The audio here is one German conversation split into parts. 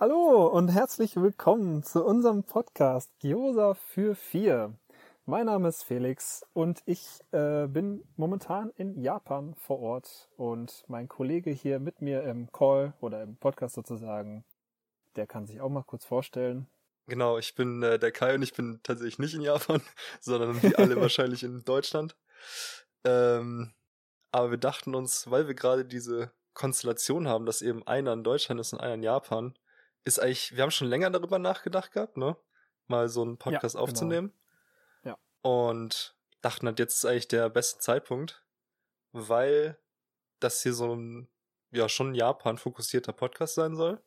Hallo und herzlich willkommen zu unserem Podcast Gyoza für vier. Mein Name ist Felix und ich äh, bin momentan in Japan vor Ort und mein Kollege hier mit mir im Call oder im Podcast sozusagen, der kann sich auch mal kurz vorstellen. Genau, ich bin äh, der Kai und ich bin tatsächlich nicht in Japan, sondern wie alle wahrscheinlich in Deutschland. Ähm, aber wir dachten uns, weil wir gerade diese Konstellation haben, dass eben einer in Deutschland ist und einer in Japan, ist eigentlich, wir haben schon länger darüber nachgedacht gehabt, ne? Mal so einen Podcast ja, genau. aufzunehmen. Genau. Ja. Und dachten halt, jetzt ist eigentlich der beste Zeitpunkt, weil das hier so ein, ja, schon Japan fokussierter Podcast sein soll.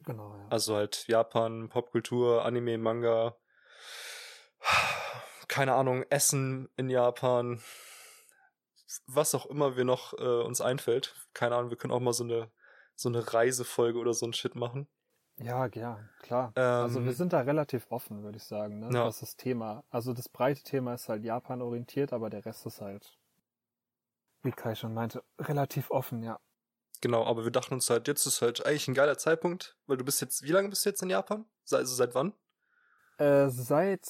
Genau, ja. Also halt Japan, Popkultur, Anime, Manga, keine Ahnung, Essen in Japan, was auch immer wir noch äh, uns einfällt. Keine Ahnung, wir können auch mal so eine so eine Reisefolge oder so ein Shit machen. Ja, ja, klar. Ähm, also wir ähm, sind da relativ offen, würde ich sagen, ne? Ja. was das Thema. Also das breite Thema ist halt Japan orientiert, aber der Rest ist halt, wie Kai schon meinte, relativ offen, ja. Genau, aber wir dachten uns halt, jetzt ist halt eigentlich ein geiler Zeitpunkt, weil du bist jetzt, wie lange bist du jetzt in Japan? Also seit wann? Äh, seit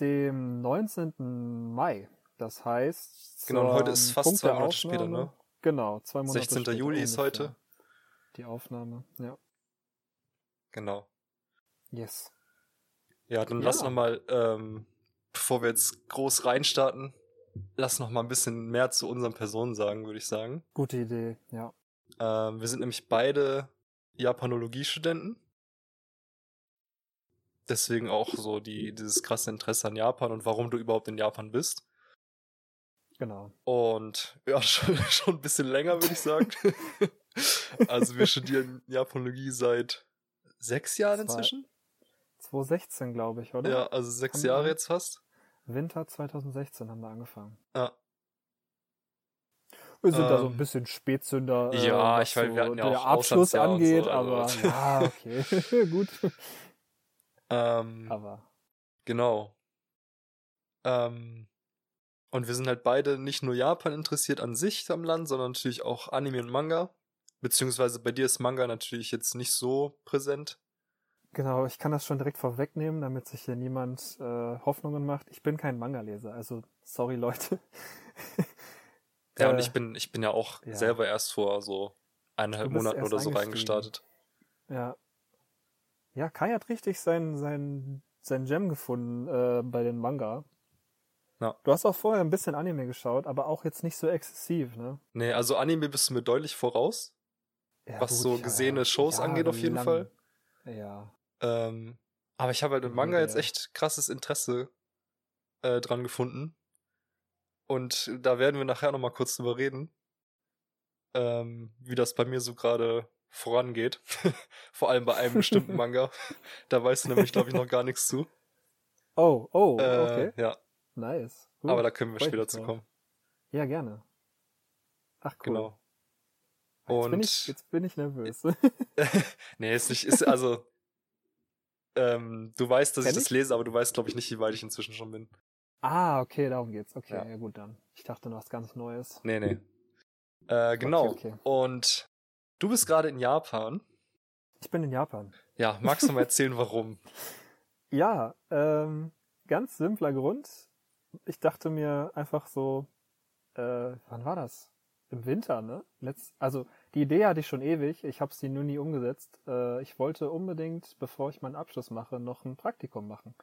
dem 19. Mai. Das heißt. Genau, und heute ist fast Punkt zwei Monate Aufnahme, später, ne? Genau, zwei Monate 16. später. 16. Juli ist heute. Die Aufnahme, ja. Genau. Yes. Ja, dann ja. lass noch mal, ähm, bevor wir jetzt groß reinstarten, lass noch mal ein bisschen mehr zu unseren Personen sagen, würde ich sagen. Gute Idee, ja. Ähm, wir sind nämlich beide Japanologie-Studenten. Deswegen auch so die, dieses krasse Interesse an Japan und warum du überhaupt in Japan bist. Genau. Und ja, schon, schon ein bisschen länger, würde ich sagen. also wir studieren Japanologie seit sechs Jahren inzwischen. 2016, glaube ich, oder? Ja, also sechs haben Jahre jetzt fast. Winter 2016 haben wir angefangen. Ja. Wir sind ähm, da so ein ähm, bisschen Spätzünder. Äh, ja, ich weiß, so wir hatten ja auch der Abschluss angeht, so, also. aber ja, okay, gut. Ähm, aber. Genau. Ähm, und wir sind halt beide nicht nur Japan interessiert an sich am Land, sondern natürlich auch Anime und Manga. Beziehungsweise bei dir ist Manga natürlich jetzt nicht so präsent. Genau, ich kann das schon direkt vorwegnehmen, damit sich hier niemand äh, Hoffnungen macht. Ich bin kein Manga-Leser, also sorry Leute. ja, äh, und ich bin, ich bin ja auch ja. selber erst vor so eineinhalb Monaten oder so reingestartet. Ja. Ja, Kai hat richtig sein, sein, sein Gem gefunden äh, bei den Manga. Ja. Du hast auch vorher ein bisschen Anime geschaut, aber auch jetzt nicht so exzessiv, ne? Nee, also Anime bist du mir deutlich voraus. Ja, was gut, so gesehene ja, Shows ja, angeht, auf jeden lang, Fall. Ja. Ähm, aber ich habe halt im Manga jetzt echt krasses Interesse äh, dran gefunden. Und da werden wir nachher nochmal kurz drüber reden, ähm, wie das bei mir so gerade vorangeht. Vor allem bei einem bestimmten Manga. da weißt du nämlich, glaube ich, noch gar nichts zu. Oh, oh, äh, okay. Ja. Nice. Gut. Aber da können wir Freut später zu kommen. Ja, gerne. Ach, cool. Genau. Und jetzt bin ich, jetzt bin ich nervös. nee, ist nicht, ist also. Ähm, du weißt, dass Kenn ich das lese, aber du weißt, glaube ich, nicht, wie weit ich inzwischen schon bin. Ah, okay, darum geht's. Okay, ja, ja gut dann. Ich dachte noch was ganz Neues. Nee, nee. Äh, genau. Okay, okay. Und du bist gerade in Japan. Ich bin in Japan. Ja, magst du mal erzählen, warum? ja, ähm, ganz simpler Grund. Ich dachte mir einfach so, äh, wann war das? Im Winter, ne? Letzt, also die Idee hatte ich schon ewig, ich habe sie nur nie umgesetzt. Äh, ich wollte unbedingt, bevor ich meinen Abschluss mache, noch ein Praktikum machen.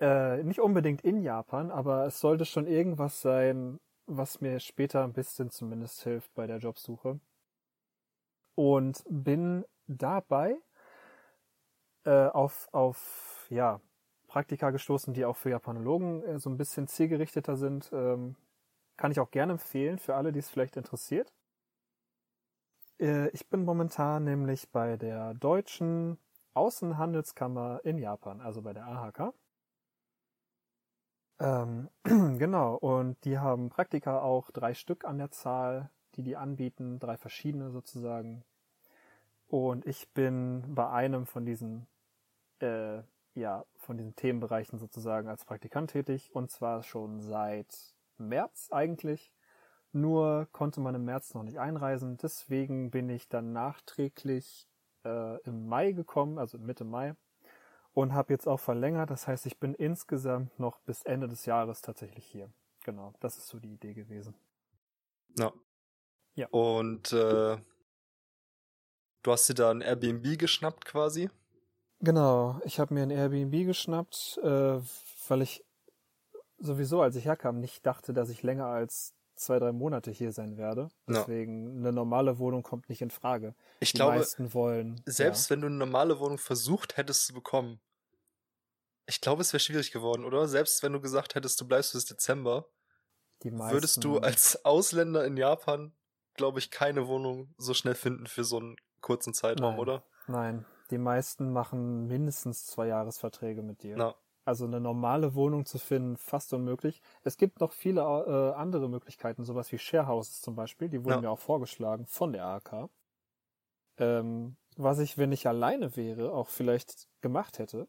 Äh, nicht unbedingt in Japan, aber es sollte schon irgendwas sein, was mir später ein bisschen zumindest hilft bei der Jobsuche. Und bin dabei äh, auf, auf ja, Praktika gestoßen, die auch für Japanologen äh, so ein bisschen zielgerichteter sind. Ähm, kann ich auch gerne empfehlen für alle, die es vielleicht interessiert. Äh, ich bin momentan nämlich bei der deutschen Außenhandelskammer in Japan, also bei der AHK. Ähm, genau, und die haben Praktika auch drei Stück an der Zahl, die die anbieten, drei verschiedene sozusagen. Und ich bin bei einem von diesen, äh, ja, von diesen Themenbereichen sozusagen als Praktikant tätig und zwar schon seit März eigentlich. Nur konnte man im März noch nicht einreisen. Deswegen bin ich dann nachträglich äh, im Mai gekommen, also Mitte Mai. Und habe jetzt auch verlängert. Das heißt, ich bin insgesamt noch bis Ende des Jahres tatsächlich hier. Genau, das ist so die Idee gewesen. Ja. Ja. Und äh, du hast dir da ein Airbnb geschnappt quasi? Genau, ich habe mir ein Airbnb geschnappt, äh, weil ich sowieso, als ich herkam, nicht dachte, dass ich länger als zwei, drei Monate hier sein werde. Ja. Deswegen eine normale Wohnung kommt nicht in Frage. Ich Die glaube, meisten wollen. selbst wenn du eine normale Wohnung versucht hättest zu bekommen, ich glaube, es wäre schwierig geworden, oder? Selbst wenn du gesagt hättest, du bleibst bis Dezember, ja, meisten, würdest du als Ausländer in Japan, glaube ich, keine Wohnung so schnell finden für so einen kurzen Zeitraum, Nein. oder? Nein, die meisten machen mindestens zwei Jahresverträge mit dir. Na, Also eine normale Wohnung zu finden, fast unmöglich. Es gibt noch viele äh, andere Möglichkeiten, sowas wie Sharehouses zum Beispiel, die wurden Ja. mir auch vorgeschlagen von der AK. Ähm, was ich, wenn ich alleine wäre, auch vielleicht gemacht hätte.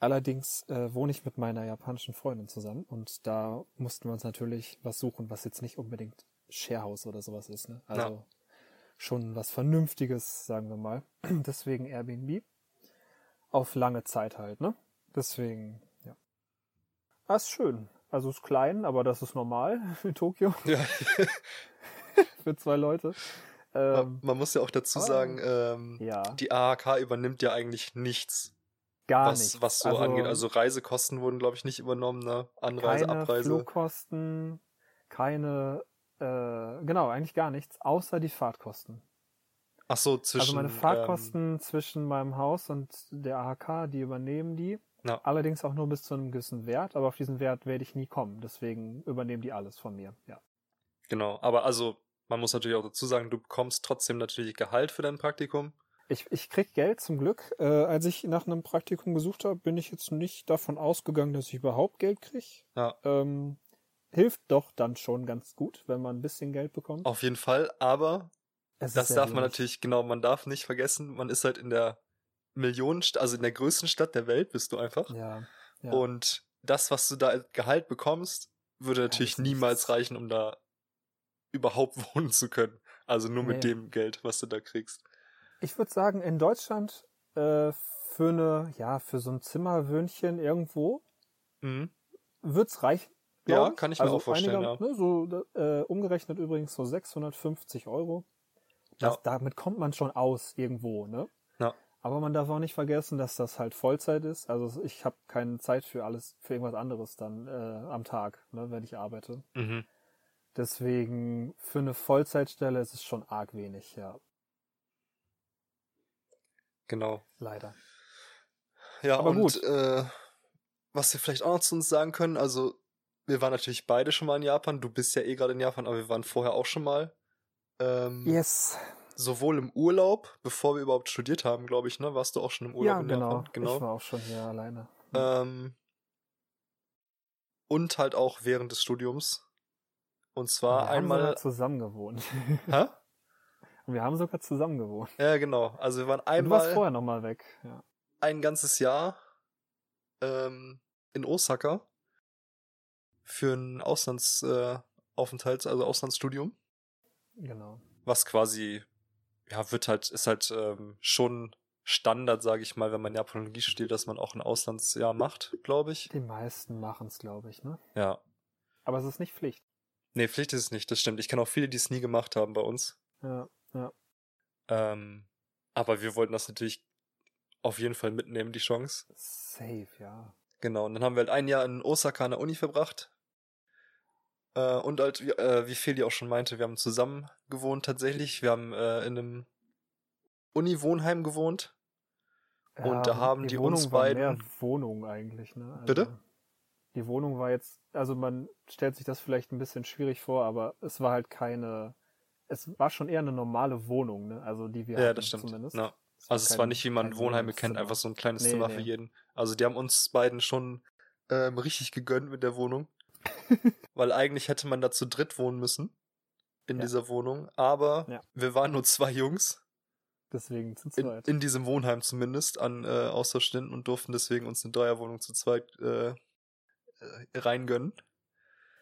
Allerdings äh, wohne ich mit meiner japanischen Freundin zusammen und da mussten wir uns natürlich was suchen, was jetzt nicht unbedingt Sharehouse oder sowas ist. Ne? Also Ja. schon was Vernünftiges, sagen wir mal. Deswegen Airbnb. Auf lange Zeit halt, ne? Deswegen, ja. Ah, ist schön. Also ist klein, aber das ist normal in Tokio ja. für zwei Leute. Ähm, Man muss ja auch dazu ah. sagen, ähm, ja, die AHK übernimmt ja eigentlich nichts, gar was, nicht. was so angeht. Also Reisekosten wurden, glaube ich, nicht übernommen, ne? Anreise, keine Abreise. Flugkosten, keine, äh, genau, eigentlich gar nichts, außer die Fahrtkosten. Ach so, zwischen. also meine Ähm, Fahrtkosten zwischen meinem Haus und der AHK, die übernehmen die. Ja. Allerdings auch nur bis zu einem gewissen Wert, aber auf diesen Wert werde ich nie kommen. Deswegen übernehmen die alles von mir. Ja. genau, aber also, man muss natürlich auch dazu sagen, du bekommst trotzdem natürlich Gehalt für dein Praktikum. Ich, ich krieg Geld zum Glück. Äh, als ich nach einem Praktikum gesucht habe, bin ich jetzt nicht davon ausgegangen, dass ich überhaupt Geld kriege. Ja. Ähm, hilft doch dann schon ganz gut, wenn man ein bisschen Geld bekommt. Auf jeden Fall, aber Es das darf man natürlich, genau, man darf nicht vergessen, man ist halt in der Millionenstadt, also in der größten Stadt der Welt bist du einfach. Ja. ja. Und das, was du da als Gehalt bekommst, würde natürlich ist niemals reichen, um da überhaupt wohnen zu können. Also nur mit Nee. dem Geld, was du da kriegst. Ich würde sagen, in Deutschland äh, für eine, ja, für so ein Zimmerwöhnchen irgendwo Mhm. wird's reichen. Ja, ich. kann ich mir also auch vorstellen, einiger- Ne, so äh, umgerechnet übrigens so 650 Euro. Das, Ja. Damit kommt man schon aus irgendwo, ne? Aber man darf auch nicht vergessen, dass das halt Vollzeit ist. Also ich habe keine Zeit für alles, für irgendwas anderes dann äh, am Tag, ne, wenn ich arbeite. Mhm. Deswegen für eine Vollzeitstelle ist es schon arg wenig, ja, Genau. leider. Ja, Aber und gut. Äh, was wir vielleicht auch noch zu uns sagen können, also wir waren natürlich beide schon mal in Japan. Du bist ja eh gerade in Japan, aber wir waren vorher auch schon mal. Ähm, Yes. Sowohl im Urlaub, bevor wir überhaupt studiert haben, glaube ich, ne? Warst du auch schon im Urlaub Ja, in genau. Japan? Genau. Ich war auch schon hier alleine. Ähm, und halt auch während des Studiums. Und zwar wir haben einmal. sogar zusammen gewohnt. Hä? Und wir haben sogar zusammen gewohnt. Ja, genau. Also wir waren Und du warst einmal vorher nochmal weg. Ja. ein ganzes Jahr ähm, in Osaka für ein Auslandsaufenthalt, äh, also Auslandsstudium, Genau. was quasi, ja, wird halt, ist halt ähm, schon Standard, sage ich mal, wenn man Japanologie studiert, dass man auch ein Auslandsjahr macht, glaube ich. Die meisten machen es, glaube ich, ne? Ja. Aber es ist nicht Pflicht. Nee, Pflicht ist es nicht, das stimmt. Ich kenne auch viele, die es nie gemacht haben bei uns. Ja, ja. Ähm, aber wir wollten das natürlich auf jeden Fall mitnehmen, die Chance. Safe, ja. Genau, und dann haben wir halt ein Jahr in Osaka an der Uni verbracht. Äh, und halt, wie, äh, wie Feli auch schon meinte, wir haben zusammen gewohnt tatsächlich. Wir haben äh, in einem Uni-Wohnheim gewohnt. Und da haben die Wohnung uns war beiden- mehr Wohnung eigentlich, ne? Also, Bitte? Die Wohnung war jetzt, also man stellt sich das vielleicht ein bisschen schwierig vor, aber es war halt keine, es war schon eher eine normale Wohnung, ne? Also die wir Ja, hatten das stimmt. zumindest. Ja. Es Also es war nicht, wie man Wohnheime kennt, einfach so ein kleines Nee, Zimmer nee. für jeden. Also die haben uns beiden schon ähm, richtig gegönnt mit der Wohnung. Weil eigentlich hätte man da zu dritt wohnen müssen in Ja. dieser Wohnung. Aber Ja. wir waren nur zwei Jungs. Deswegen zu in, zweit. in diesem Wohnheim zumindest an äh, Austauschständen und durften deswegen uns eine Dreierwohnung zu zweit äh, äh, reingönnen.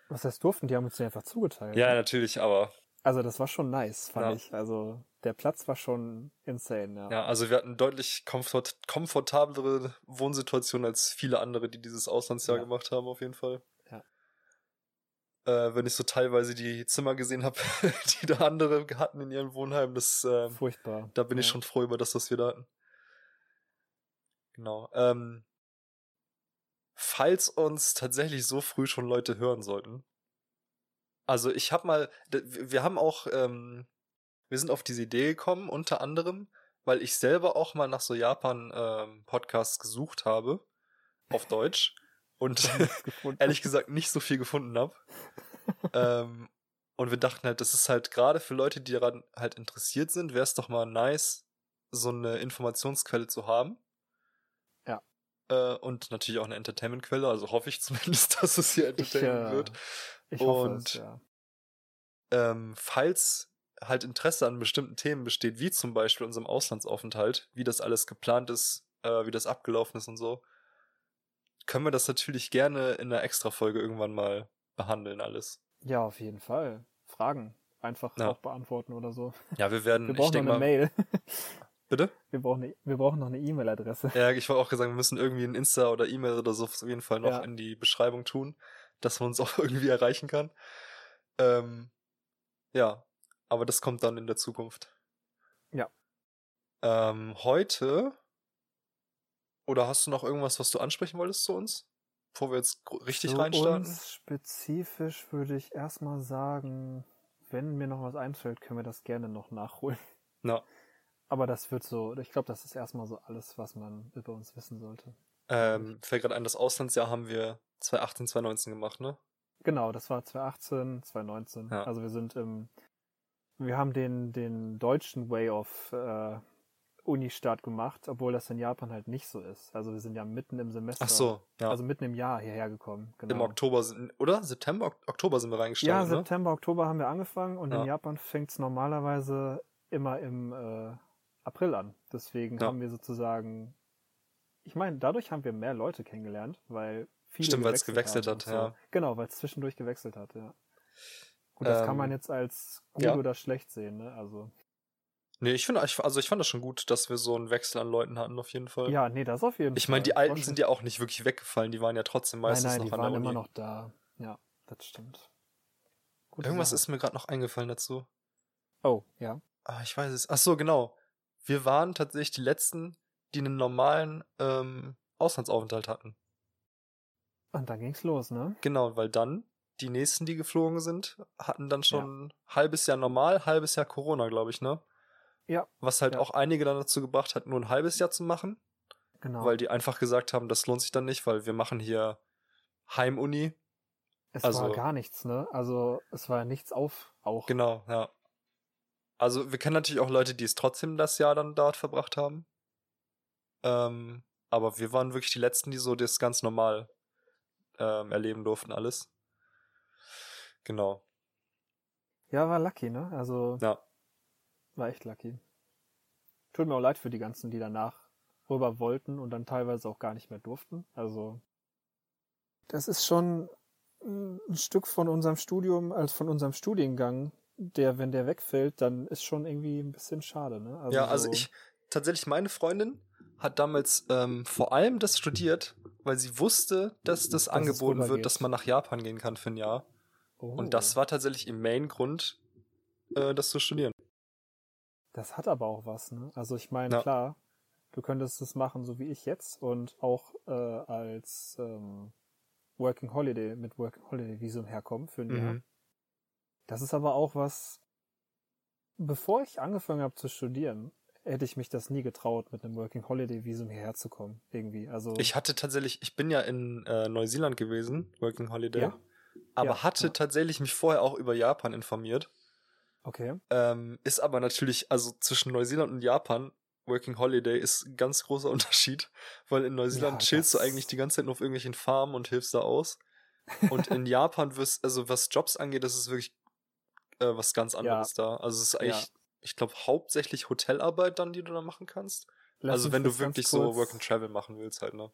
Was heißt durften? Die haben uns die einfach zugeteilt. Ja, ne? natürlich, aber Also das war schon nice, fand Ja. ich. Also der Platz war schon insane, ja. Ja, also wir hatten deutlich komfort komfortablere Wohnsituationen als viele andere, die dieses Auslandsjahr Ja. gemacht haben, auf jeden Fall. Äh, wenn ich so teilweise die Zimmer gesehen habe, die da andere hatten in ihren Wohnheimen, das, ähm, Furchtbar. da bin ich ja. schon froh über das, was wir da hatten. Genau. Ähm, falls uns tatsächlich so früh schon Leute hören sollten. Also ich habe mal, wir haben auch, ähm, wir sind auf diese Idee gekommen, unter anderem, weil ich selber auch mal nach so Japan-Podcasts gesucht habe, auf Deutsch, und ehrlich gesagt nicht so viel gefunden habe. ähm, und wir dachten halt, das ist halt gerade für Leute, die daran halt interessiert sind, wäre es doch mal nice, so eine Informationsquelle zu haben. Ja. Äh, und natürlich auch eine Entertainmentquelle, also hoffe ich zumindest, dass es hier Ich, Entertainment äh, wird. Ich hoffe und- es, ja. Ähm, falls halt Interesse an bestimmten Themen besteht, wie zum Beispiel unserem Auslandsaufenthalt, wie das alles geplant ist, äh, wie das abgelaufen ist und so, können wir das natürlich gerne in einer Extra-Folge irgendwann mal behandeln, alles. Ja, auf jeden Fall. Fragen einfach Ja. auch beantworten oder so. Ja, wir werden, Wir ich brauchen noch denke eine mal, Mail. bitte? Wir brauchen, eine, wir brauchen noch eine E-Mail-Adresse. Ja, ich wollte auch gesagt, wir müssen irgendwie ein Insta oder E-Mail oder so auf jeden Fall noch Ja. in die Beschreibung tun, dass man uns auch irgendwie erreichen kann. Ähm, ja, aber das kommt dann in der Zukunft. Ja. Ähm, heute, oder hast du noch irgendwas, was du ansprechen wolltest zu uns? Bevor wir jetzt richtig Zu reinstarten? uns spezifisch würde ich erstmal sagen, wenn mir noch was einfällt, können wir das gerne noch nachholen. Na, Aber das wird so, ich glaube, das ist erstmal so alles, was man über uns wissen sollte. ähm, fällt gerade ein, das Auslandsjahr haben wir 2018, 2019 gemacht, ne? Genau, das war 2018, 2019. Ja. Also wir sind im, wir haben den, den deutschen Way of äh, Uni-Start gemacht, obwohl das in Japan halt nicht so ist. Also wir sind ja mitten im Semester, Ach so, ja. also mitten im Jahr hierher gekommen. Genau. Im Oktober sind, oder? September, Ok- Oktober sind wir Ja, reingestartet, ne? September, Oktober haben wir angefangen und Ja. in Japan fängt es normalerweise immer im äh, April an. Deswegen Ja. haben wir sozusagen, ich meine, dadurch haben wir mehr Leute kennengelernt, weil viele Stimmt, weil's gewechselt haben hat, und ja. Genau, weil es zwischendurch gewechselt hat, ja. Gut, das kann Ähm, man jetzt als gut ja. oder schlecht sehen, ne? Also, Nee, ich finde, ich- also ich fand das schon gut, dass wir so einen Wechsel an Leuten hatten, auf jeden Fall. ja, nee, das auf jeden Ich Fall. meine, die Alten sind ja auch nicht wirklich weggefallen, die waren ja trotzdem Nein, meistens nein, noch die an waren der Uni. immer noch da. Ja, das stimmt. Gute Irgendwas Sache. ist mir gerade noch eingefallen dazu. Oh, ja. Ah, ich weiß es. Ach so, genau. Wir waren tatsächlich die letzten, die einen normalen ähm, Auslandsaufenthalt hatten. Und dann ging's los, ne? Genau, weil dann die nächsten, die geflogen sind, hatten dann schon ein halbes Jahr normal, halbes Jahr Corona, glaube ich, ne? Ja, Was halt Ja. auch einige dann dazu gebracht hat, nur ein halbes Jahr zu machen. genau. weil die einfach gesagt haben, das lohnt sich dann nicht, weil wir machen hier Heimuni. Es Also- war gar nichts, ne? Also es war nichts auf auch. Genau, ja. Also wir kennen natürlich auch Leute, die es trotzdem das Jahr dann dort verbracht haben. Ähm, aber wir waren wirklich die Letzten, die so das ganz normal ähm, erleben durften, alles. Genau. Ja, war lucky, ne? Also Ja. War echt lucky. Tut mir auch leid für die ganzen, die danach rüber wollten und dann teilweise auch gar nicht mehr durften. Also das ist schon ein Stück von unserem Studium, als von unserem Studiengang, der, wenn der wegfällt, dann ist schon irgendwie ein bisschen schade, ne? ja, also so- ich, tatsächlich meine Freundin hat damals ähm, vor allem das studiert, weil sie wusste, dass das es angeboten wird, dass man nach Japan gehen kann für ein Jahr. Oh, Und das war tatsächlich im Main-Grund, äh, das zu studieren. Das hat aber auch was, ne? Also ich meine, Ja. klar, du könntest es machen, so wie ich jetzt und auch äh, als ähm, Working Holiday mit Working Holiday Visum herkommen für ein Jahr. Mhm. Das ist aber auch was. Bevor ich angefangen habe zu studieren, hätte ich mich das nie getraut, mit einem Working Holiday Visum hierher zu kommen. Irgendwie. Also Ich hatte tatsächlich, ich bin ja in äh, Neuseeland gewesen, Working Holiday, Ja. aber Ja, hatte ja. tatsächlich mich vorher auch über Japan informiert. Okay. Ähm, ist aber natürlich, also zwischen Neuseeland und Japan, Working Holiday ist ein ganz großer Unterschied, weil in Neuseeland Ja, chillst du eigentlich die ganze Zeit nur auf irgendwelchen Farmen und hilfst da aus. Und in Japan wirst, also was Jobs angeht, das ist wirklich äh, was ganz anderes da. Also es ist eigentlich, Ja. ich glaube, hauptsächlich Hotelarbeit dann, die du da machen kannst. Lass also wenn du wirklich so Work and Travel machen willst halt, ne?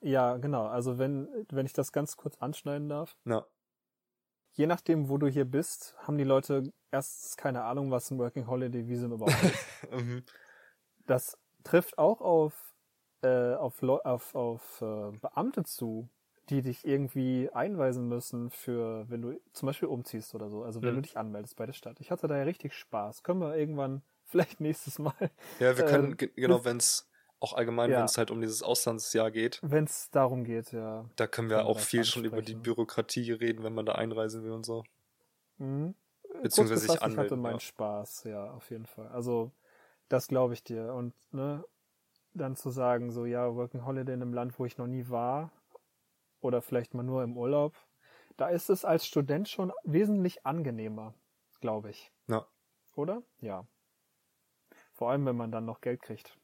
Ja, genau. Also wenn, wenn ich das ganz kurz anschneiden darf. Ja. Je nachdem, wo du hier bist, haben die Leute erstens keine Ahnung, was ein Working Holiday Visum überhaupt ist. Mhm. Das trifft auch auf, äh, auf, auf, auf äh, Beamte zu, die dich irgendwie einweisen müssen für, wenn du zum Beispiel umziehst oder so. Also wenn Mhm. du dich anmeldest bei der Stadt. Ich hatte da ja richtig Spaß. Können wir irgendwann, vielleicht nächstes Mal, Ja, wir können, ge- genau, das- wenn es auch allgemein, Ja. wenn es halt um dieses Auslandsjahr geht, wenn es darum geht, ja. da können wir Können auch viel schon über die ansprechen. Bürokratie reden, wenn man da einreisen will und so. Mhm. Beziehungsweise sich gefasst, Ich hatte anmelden, meinen ja. Spaß, ja, auf jeden Fall. Also, das glaube ich dir. Und, ne, dann zu sagen, so, ja, Working Holiday in einem Land, wo ich noch nie war, oder vielleicht mal nur im Urlaub, da ist es als Student schon wesentlich angenehmer, glaube ich. Ja. Oder? Ja. Vor allem, wenn man dann noch Geld kriegt.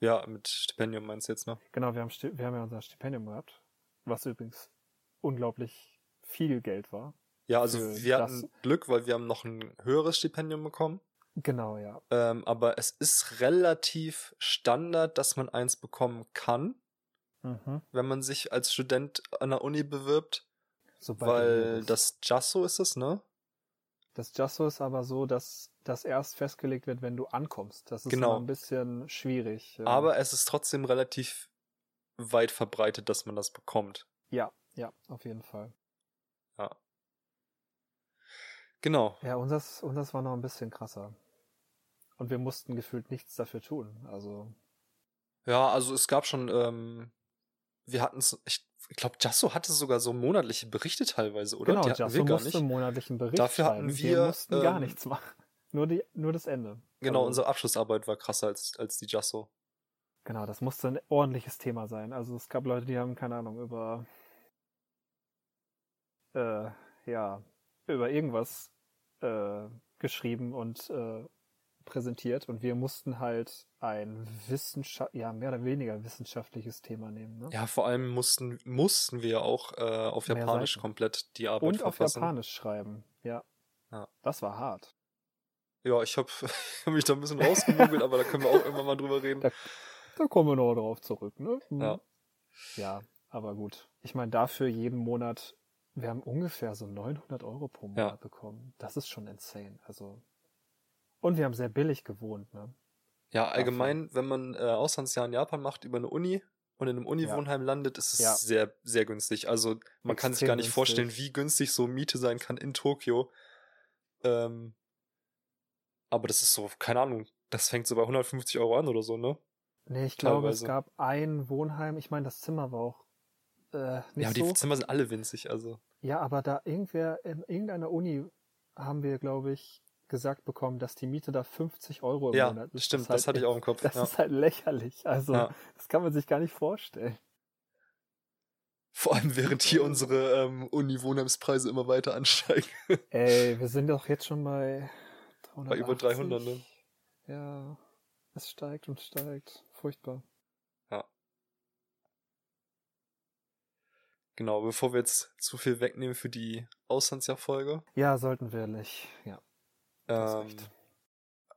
Ja, mit Stipendium meinst du jetzt, ne? Genau, wir haben, wir haben ja unser Stipendium gehabt, was übrigens unglaublich viel Geld war. Ja, also wir das- hatten Glück, weil wir haben noch ein höheres Stipendium bekommen. Genau, ja. Ähm, aber es ist relativ Standard, dass man eins bekommen kann, Mhm. wenn man sich als Student an der Uni bewirbt, Sobald weil das Jasso ist es, ne? Das Justo ist aber so, dass das erst festgelegt wird, wenn du ankommst. Das ist Genau. ein bisschen schwierig. Aber es ist trotzdem relativ weit verbreitet, dass man das bekommt. ja, ja, auf jeden Fall. Ja. Genau. Ja, unseres, unseres war noch ein bisschen krasser. Und wir mussten gefühlt nichts dafür tun. Also, Ja, also es gab schon, ähm, wir hatten es, ich, ich glaube, Jasso hatte sogar so monatliche Berichte teilweise, oder? genau, Jasso wir gar musste nicht. einen monatlichen Bericht Dafür hatten schreiben. wir, mussten gar ähm, nichts machen. Nur, die, nur das Ende. Genau, Also, unsere Abschlussarbeit war krasser als, als die Jasso. Genau, das musste ein ordentliches Thema sein. Also es gab Leute, die haben, keine Ahnung, über äh, ja, über irgendwas äh, geschrieben und äh, präsentiert und wir mussten halt ein Wissenschaft ja, mehr oder weniger wissenschaftliches Thema nehmen, ne? Ja, vor allem mussten, mussten wir auch äh, auf Mehr Japanisch Seiten. komplett die Arbeit Und auf verfassen. Japanisch schreiben, ja. Ja. Das war hart. Ja, ich habe hab mich da ein bisschen rausgemogelt, aber da können wir auch irgendwann mal drüber reden. Da, da kommen wir noch drauf zurück, ne? Hm. Ja. Ja, aber gut. Ich meine, dafür jeden Monat, wir haben ungefähr so 900 Euro pro Monat Ja. bekommen. Das ist schon insane. Also, und wir haben sehr billig gewohnt, ne? Ja, allgemein, wenn man äh, Auslandsjahr in Japan macht über eine Uni und in einem Uni-Wohnheim landet, ist es Ja. sehr, sehr günstig. Also man kann sich Extrem gar nicht günstig. vorstellen, wie günstig so Miete sein kann in Tokio. Ähm, aber das ist so, keine Ahnung, das fängt so bei 150 Euro an oder so, ne? Nee, ich glaube, es Teilweise. gab ein Wohnheim. Ich meine, das Zimmer war auch äh, nicht ja, die so. Zimmer sind alle winzig, also. Ja, aber da irgendwer in irgendeiner Uni haben wir, glaube ich, gesagt bekommen, dass die Miete da 50 Euro im Ja, Monat ist. stimmt, das halt hatte ich auch im Kopf. Das ja. ist halt lächerlich. Also, Ja. das kann man sich gar nicht vorstellen. Vor allem während hier unsere ähm, Uni-Wohnheimspreise immer weiter ansteigen. Ey, wir sind doch jetzt schon bei 380. Bei über 300, ne? Ja, es steigt und steigt. Furchtbar. genau, bevor wir jetzt zu viel wegnehmen für die Auslandsjahrfolge. Ja, sollten wir nicht. Ja, Ähm,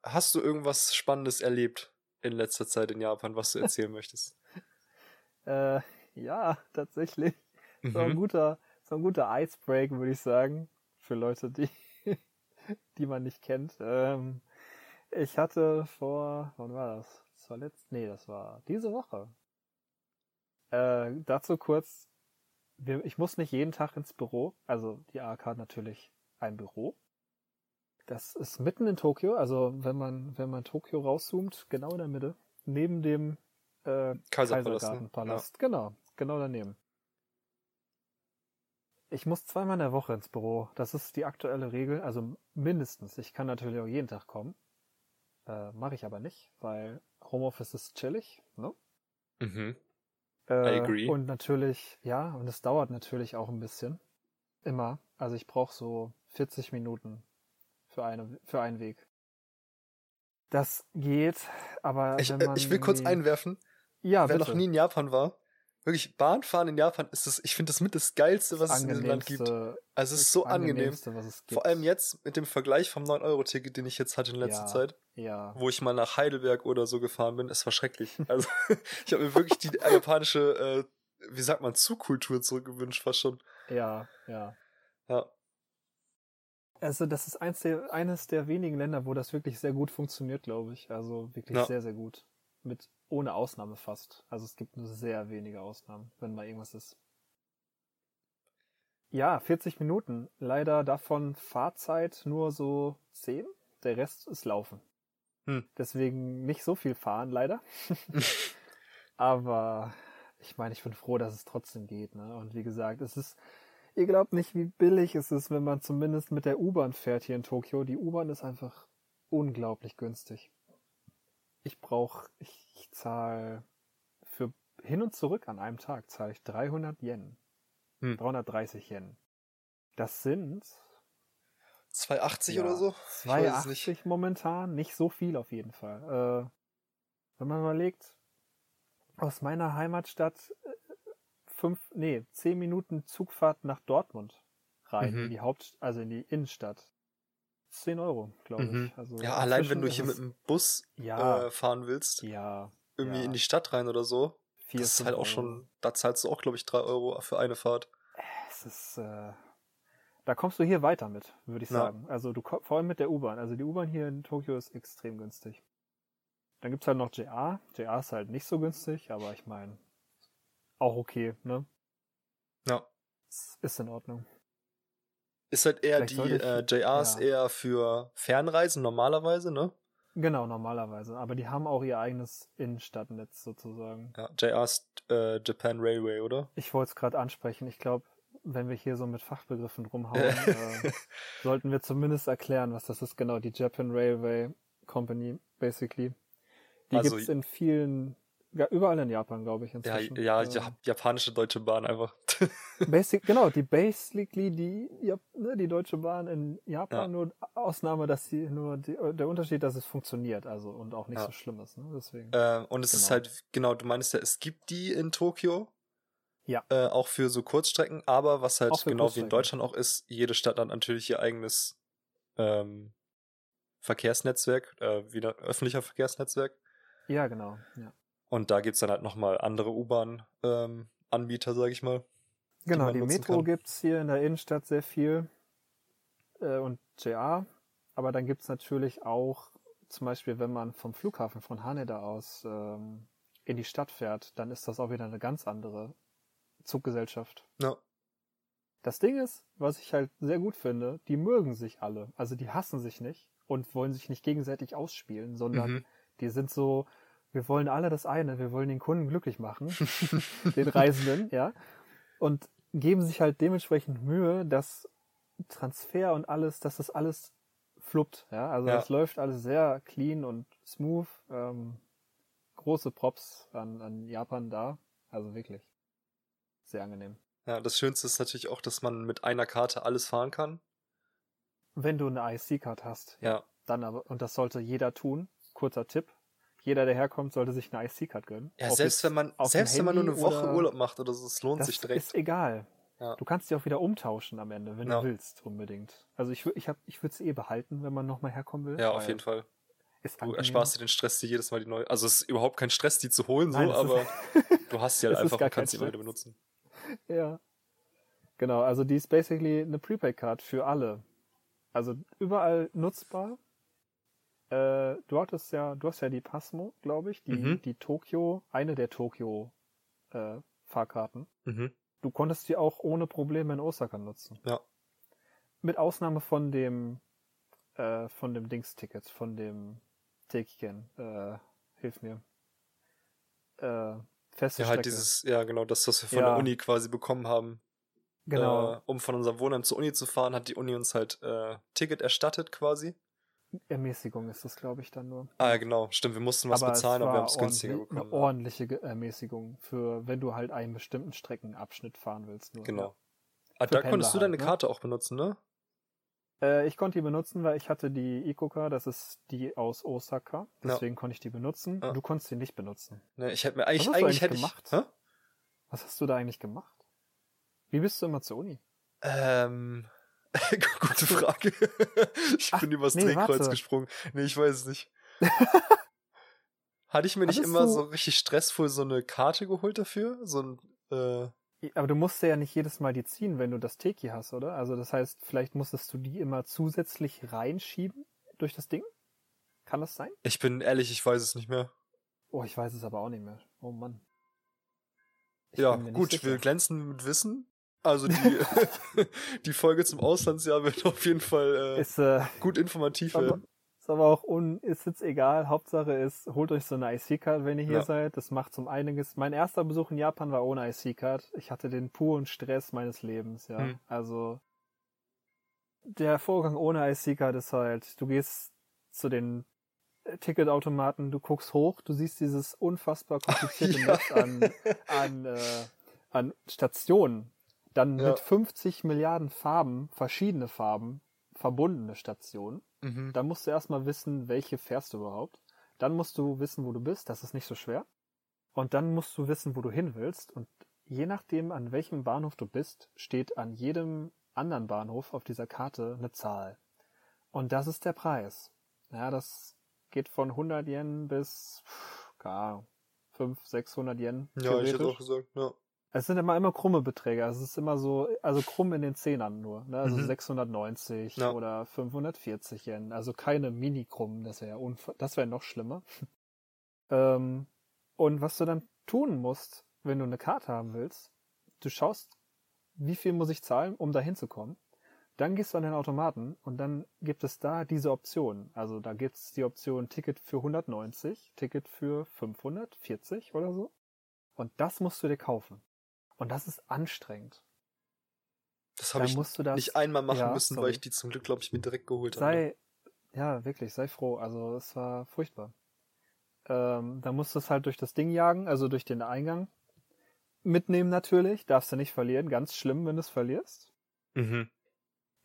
hast du irgendwas Spannendes erlebt in letzter Zeit in Japan, was du erzählen möchtest? Äh, ja, tatsächlich. So ein Mhm. guter, so ein guter Icebreak, würde ich sagen. Für Leute, die, die man nicht kennt. Ähm, ich hatte vor, wann war das? Das war letzt, nee, das war diese Woche. Äh, dazu kurz, ich muss nicht jeden Tag ins Büro. Also die AHK hat natürlich ein Büro. Das ist mitten in Tokio, also wenn man, wenn man Tokio rauszoomt, genau in der Mitte, neben dem äh. Ne? Kaisergartenpalast. Genau, genau daneben. Ich muss zweimal in der Woche ins Büro. Das ist die aktuelle Regel, also mindestens. Ich kann natürlich auch jeden Tag kommen. Äh, Mache ich aber nicht, weil Homeoffice ist chillig. Ne? Ja. Mhm. Äh, I agree. Und natürlich, ja, und es dauert natürlich auch ein bisschen. Immer. Also ich brauche so 40 Minuten für, eine, für einen Weg. Das geht, aber Ich, äh, ich will kurz einwerfen, ja, wer bitte. noch nie in Japan war, wirklich Bahnfahren in Japan ist das, ich finde das mit das Geilste, was es in diesem Land gibt. Also es ist das so angenehm. Angenehmste, was es gibt. Vor allem jetzt mit dem Vergleich vom 9-Euro-Ticket, den ich jetzt hatte in letzter Ja. Zeit, Ja. wo ich mal nach Heidelberg oder so gefahren bin, es war schrecklich. Also ich habe mir wirklich die japanische, äh, wie sagt man, Zugkultur zurückgewünscht, fast schon. Ja, ja. Ja. Also das ist eins der, eines der wenigen Länder, wo das wirklich sehr gut funktioniert, glaube ich. Also wirklich Ja. sehr, sehr gut. Mit ohne Ausnahme fast. Also es gibt nur sehr wenige Ausnahmen, wenn mal irgendwas ist. Ja, 40 Minuten. Leider davon Fahrzeit nur so 10. Der Rest ist Laufen. Hm. Deswegen nicht so viel fahren, leider. Aber ich meine, ich bin froh, dass es trotzdem geht. Ne? Und wie gesagt, es ist, ihr glaubt nicht, wie billig es ist, wenn man zumindest mit der U-Bahn fährt hier in Tokio. Die U-Bahn ist einfach unglaublich günstig. Ich brauche, ich, ich zahle für hin und zurück an einem Tag zahle ich 300 Yen. Hm. 330 Yen. Das sind 280 ja, oder so? Ich weiß es 280 momentan, nicht so viel auf jeden Fall. Äh, wenn man überlegt, aus meiner Heimatstadt äh, fünf, nee, zehn Minuten Zugfahrt nach Dortmund rein, Mhm. in die Haupt, also in die Innenstadt. 10 Euro, glaube Mhm. ich. Also Ja, allein wenn du hier mit es- dem Bus ja, äh, fahren willst, ja, irgendwie ja. in die Stadt rein oder so, vier, das ist halt auch Euro. schon, da zahlst du auch, glaube ich, 3 Euro für eine Fahrt. Es ist, äh, da kommst du hier weiter mit, würde ich sagen. Also du vor allem mit der U-Bahn. Also die U-Bahn hier in Tokio ist extrem günstig. Dann gibt's halt noch JR. JR ist halt nicht so günstig, aber ich meine, auch okay, ne? Ja. Es Ist in Ordnung. Ist halt eher Vielleicht die äh, JRs ja. eher für Fernreisen normalerweise, ne? Genau, normalerweise. Aber die haben auch ihr eigenes Innenstadtnetz sozusagen. Ja, JRs äh, Japan Railway, oder? Ich wollte es gerade ansprechen. Ich glaube, wenn wir hier so mit Fachbegriffen rumhauen, äh, sollten wir zumindest erklären, was das ist. Genau, die Japan Railway Company, basically. Die Also- gibt's in vielen, ja, überall in Japan, glaube ich, Ja, inzwischen. ja, Äh, ja, japanische Deutsche Bahn einfach. Basic, genau, die basically die, ja, ne, die Deutsche Bahn in Japan, Ja. nur Ausnahme, dass sie nur die, der Unterschied, dass es funktioniert, also und auch nicht Ja. so schlimm ist, ne? Deswegen. äh, und es ist Genau. halt, genau, du meinst ja, es gibt die in Tokio. Ja. Äh, auch für so Kurzstrecken, aber was halt genau wie in. Deutschland auch ist, jede Stadt hat natürlich ihr eigenes ähm, Verkehrsnetzwerk, äh, wieder öffentlicher Verkehrsnetzwerk. ja, genau. Ja. Und da gibt's dann halt nochmal andere U-Bahn-Anbieter, sag ich mal. Genau, die nutzen Metro kann. gibt's hier in der Innenstadt sehr viel äh, und JR. Aber dann gibt's natürlich auch, zum Beispiel, wenn man vom Flughafen von Haneda aus ähm, in die Stadt fährt, dann ist das auch wieder eine ganz andere Zuggesellschaft. Ja. Das Ding ist, was ich halt sehr gut finde, die mögen sich alle. Also die hassen sich nicht und wollen sich nicht gegenseitig ausspielen, sondern Mhm. die sind so, wir wollen alle das eine, wir wollen den Kunden glücklich machen, den Reisenden, ja. Und geben sich halt dementsprechend Mühe, dass Transfer und alles, dass das alles fluppt, ja. Also Ja. das läuft alles sehr clean und smooth. Ähm, große Props an, an Japan da. Also wirklich. Sehr angenehm. Ja, das Schönste ist natürlich auch, dass man mit einer Karte alles fahren kann. Wenn du eine IC-Card hast, Ja. dann aber, und das sollte jeder tun. Kurzer Tipp. Jeder, der herkommt, sollte sich eine IC-Card gönnen. Ja, Ob selbst wenn man, selbst wenn man nur eine Woche Urlaub macht oder so, es lohnt sich direkt. ist egal. Ja. Du kannst die auch wieder umtauschen am Ende, wenn Ja. du willst, unbedingt. Also ich, ich, hab- ich würde sie eh behalten, wenn man nochmal herkommen will. Ja, auf jeden Fall. Du ersparst dir den Stress, dir jedes Mal die neue. Also es ist überhaupt kein Stress, die zu holen, Nein, so, aber du hast sie halt es einfach und kannst sie wieder benutzen. Ja. Genau, also die ist basically eine Prepaid-Card für alle. Also überall nutzbar. Äh, du hattest ja, du hast ja die Pasmo, glaube ich, die, Mhm. die Tokio, eine der Tokio äh, Fahrkarten. Mhm. Du konntest die auch ohne Probleme in Osaka nutzen. Ja. Mit Ausnahme von dem äh, von dem Dings-Ticket, von dem Teikiken. Äh, hilf mir. Äh, feste Ja, halt Strecke. dieses, ja genau, das, was wir von Ja. der Uni quasi bekommen haben. genau. Äh, um von unserem Wohnheim zur Uni zu fahren, hat die Uni uns halt äh, Ticket erstattet quasi. Ermäßigung ist das, glaube ich, dann nur. Ah ja, genau, stimmt, wir mussten was bezahlen, es aber wir haben es günstiger bekommen. Eine ordentliche Ermäßigung für, wenn du halt einen bestimmten Streckenabschnitt fahren willst. Nur. Genau. Ah, Für da konntest du Pendler deine halt, ne? Karte auch benutzen, ne? Ja. Äh, ich konnte die benutzen, weil ich hatte die Ikoka, das ist die aus Osaka. Ja. Deswegen konnte ich die benutzen. Ja. Du konntest sie nicht benutzen. Ne, ich hätte mir eigentlich, hast du eigentlich eigentlich gemacht? ich. Hä? Was hast du da eigentlich gemacht? Wie bist du immer zur Uni? Ähm. Gute Frage. ich Ach, bin übers nee, Drehkreuz warte. gesprungen. Nee, ich weiß es nicht. Hatte ich mir nicht immer du- so richtig stressvoll so eine Karte geholt dafür? So ein, äh, Aber du musst ja nicht jedes Mal die ziehen, wenn du das Teki hast, oder? Also das heißt, vielleicht musstest du die immer zusätzlich reinschieben durch das Ding? Kann das sein? Ich bin ehrlich, ich weiß es nicht mehr. Oh, ich weiß es aber auch nicht mehr. Oh Mann. Ich ja, gut, wir glänzen mit Wissen. Also die, die Folge zum Auslandsjahr wird auf jeden Fall äh, ist, äh, gut informativ werden. Ist aber auch un, ist jetzt egal. Hauptsache ist, holt euch so eine IC-Card, wenn ihr hier ja. seid. Das macht zum einiges. Mein erster Besuch in Japan war ohne IC-Card. Ich hatte den puren Stress meines Lebens, ja. Hm. Also, der Vorgang ohne IC-Card ist halt, du gehst zu den äh, Ticketautomaten, du guckst hoch, du siehst dieses unfassbar komplizierte ja. Netz an, an, äh, an Stationen. Dann ja. mit 50 Milliarden Farben, verschiedene Farben, verbundene Stationen. Mhm. Dann musst du erstmal wissen, welche fährst du überhaupt. Dann musst du wissen, wo du bist. Das ist nicht so schwer. Und dann musst du wissen, wo du hin willst. Und je nachdem, an welchem Bahnhof du bist, steht an jedem anderen Bahnhof auf dieser Karte eine Zahl. Und das ist der Preis. Ja, das geht von 100 Yen bis, gar 5, 600 Yen. Ja, ich hätte auch gesagt, ja. Es sind immer immer krumme Beträge. Also es ist immer so, also krumm in den Zehnern nur. Ne? Also mhm. 690 ja. oder 540 Yen. Also keine Mini-Krummen. Das wäre ja das wäre noch schlimmer. ähm, und was du dann tun musst, wenn du eine Karte haben willst, du schaust, wie viel muss ich zahlen, um da hinzukommen. Dann gehst du an den Automaten und dann gibt es da diese Optionen. Also da gibt es die Option Ticket für 190, Ticket für 540 oder so. Und das musst du dir kaufen. Und das ist anstrengend. Das habe ich das, nicht einmal machen ja, müssen, sorry. weil ich die zum Glück, glaube ich, mir direkt geholt sei, habe. Ja, wirklich, sei froh. Also es war furchtbar. Ähm, da musst du es halt durch das Ding jagen, also durch den Eingang. Mitnehmen natürlich, darfst du nicht verlieren. Ganz schlimm, wenn du es verlierst. Mhm.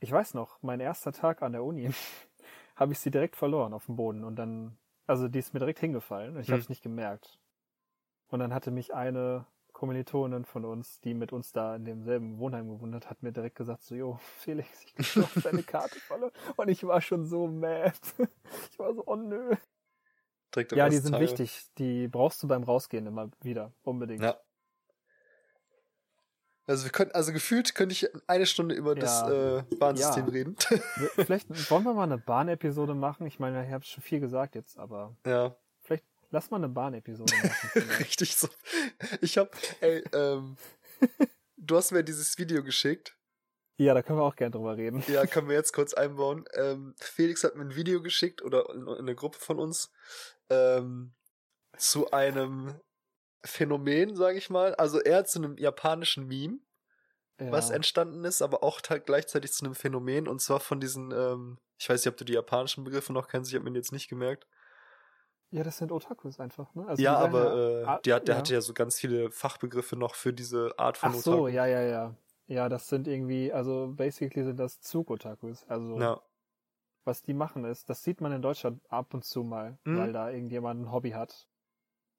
Ich weiß noch, mein erster Tag an der Uni habe ich sie direkt verloren auf dem Boden und dann, also die ist mir direkt hingefallen und ich mhm. habe es nicht gemerkt. Und dann hatte mich eine Kommilitonin von uns, die mit uns da in demselben Wohnheim gewohnt hat, hat mir direkt gesagt, so, jo, Felix, ich glaube, deine Karte falle. Und ich war schon so mad. Ich war so, oh nö. ja, die sind Teil. wichtig. Die brauchst du beim Rausgehen immer wieder. Unbedingt. Ja. Also wir können, also gefühlt könnte ich eine Stunde über ja. das äh, Bahnsystem ja. reden. Vielleicht wollen wir mal eine Bahnepisode machen. Ich meine, ich habe schon viel gesagt jetzt, aber ja. Lass mal eine Bahnepisode machen. Richtig so. Ich hab, ey, ähm, du hast mir dieses Video geschickt. Ja, da können wir auch gerne drüber reden. Ja, können wir jetzt kurz einbauen. Ähm, Felix hat mir ein Video geschickt oder in, in eine Gruppe von uns ähm, zu einem Phänomen, sage ich mal. Also eher zu einem japanischen Meme, ja. was entstanden ist, aber auch gleichzeitig zu einem Phänomen und zwar von diesen, ähm, ich weiß nicht, ob du die japanischen Begriffe noch kennst, ich habe mir jetzt nicht gemerkt. Ja, das sind Otakus einfach, ne? Also ja, aber ja, äh, der, der ja. hatte ja so ganz viele Fachbegriffe noch für diese Art von Ach so, Otaku. ja, ja, ja. Ja, das sind irgendwie, also basically sind das Zug-Otakus. Also ja. was die machen ist, das sieht man in Deutschland ab und zu mal, mhm. weil da irgendjemand ein Hobby hat,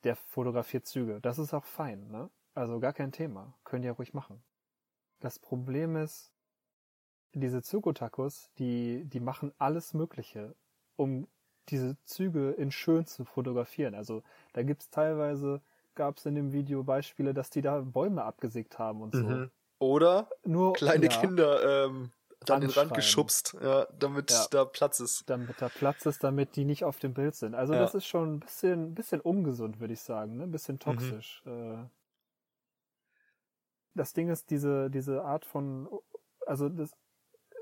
der fotografiert Züge. Das ist auch fein, ne? Also gar kein Thema. Könnt ihr ruhig machen. Das Problem ist, diese Zug-Otakus, die, die machen alles Mögliche, um diese Züge in schön zu fotografieren. Also da gibt's teilweise, gab's in dem Video Beispiele, dass die da Bäume abgesägt haben und so. Mhm. Oder Nur, kleine ja, Kinder ähm, an den Rand geschubst, ja, damit ja, da Platz ist. Damit da Platz ist, damit die nicht auf dem Bild sind. Also das ist schon ein bisschen, bisschen ungesund, würde ich sagen, ne? ein bisschen mhm. toxisch. Mhm. Das Ding ist, diese, diese Art von, also das,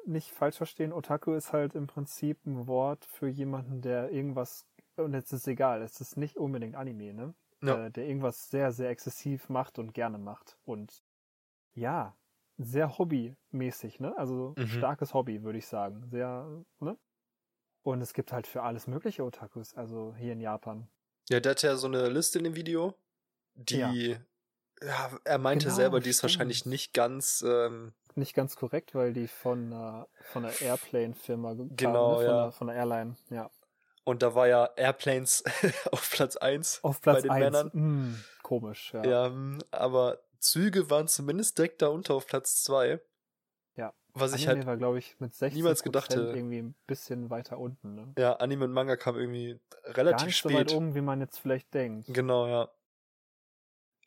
nicht falsch verstehen, Otaku ist halt im Prinzip ein Wort für jemanden, der irgendwas, und jetzt ist es egal, es ist nicht unbedingt Anime, ne? Ja. Äh, der irgendwas sehr, sehr exzessiv macht und gerne macht. Und ja, sehr hobbymäßig, ne? Also mhm. starkes Hobby, würde ich sagen. Sehr, ne? Und es gibt halt für alles mögliche Otakus, also hier in Japan. Ja, der hat ja so eine Liste in dem Video, die, ja, ja er meinte genau, selber, die ist wahrscheinlich nicht ganz ähm, nicht ganz korrekt, weil die von, äh, von der Airplane-Firma genau, ne? von, ja. der, von der Airline, ja. Und da war ja Airplanes auf Platz 1 auf Platz bei den 1. Männern. Mm, komisch, ja. Ja, hm, aber Züge waren zumindest direkt darunter auf Platz 2. Ja. Was Anime ich halt war, glaube ich, mit 60 niemals gedacht hätte. irgendwie ein bisschen weiter unten. Ne? Ja, Anime und Manga kam irgendwie relativ Gar nicht spät. so weit oben, wie man jetzt vielleicht denkt. Genau, ja.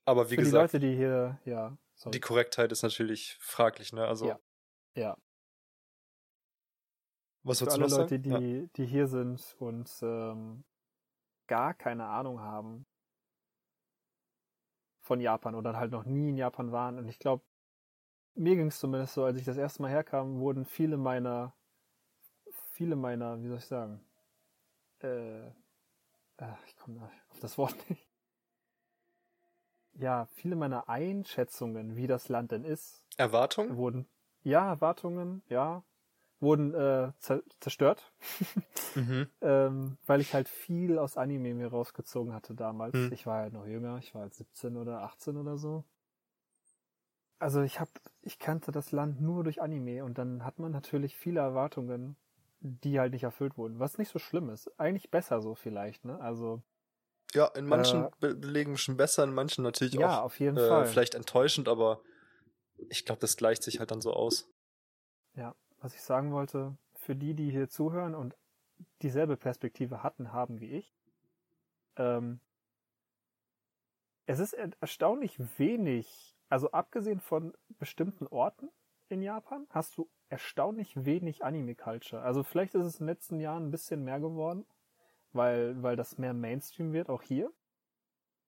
Aber wie Für gesagt. die Leute, die hier, ja, Sorry. Die Korrektheit ist natürlich fraglich, ne? Also, Ja. Ja. was Für alle noch Leute, die, die hier sind und ähm, gar keine Ahnung haben von Japan oder halt noch nie in Japan waren. Und ich glaube, mir ging es zumindest so, als ich das erste Mal herkam, wurden viele meiner, viele meiner, wie soll ich sagen, äh, äh ich komme auf das Wort nicht. Ja, viele meiner Einschätzungen, wie das Land denn ist, Ja. Erwartung? wurden, ja, Erwartungen, ja, wurden äh, zer zerstört, Mhm. ähm, weil ich halt viel aus Anime mir rausgezogen hatte damals. Hm. Ich war halt noch jünger, ich war halt 17 oder 18 oder so. Also ich hab, ich kannte das Land nur durch Anime und dann hat man natürlich viele Erwartungen, die halt nicht erfüllt wurden. Was nicht so schlimm ist. Eigentlich besser so vielleicht, ne? Also, Ja, in manchen Äh, Be Belegen schon besser, in manchen natürlich ja, auch auf jeden äh, Fall. vielleicht enttäuschend, aber ich glaube, das gleicht sich halt dann so aus. Ja, was ich sagen wollte, für die, die hier zuhören und dieselbe Perspektive hatten, haben wie ich, ähm, es ist er- erstaunlich wenig, also abgesehen von bestimmten Orten in Japan, hast du erstaunlich wenig Anime-Culture. Also vielleicht ist es in den letzten Jahren ein bisschen mehr geworden, weil, weil das mehr Mainstream wird, auch hier.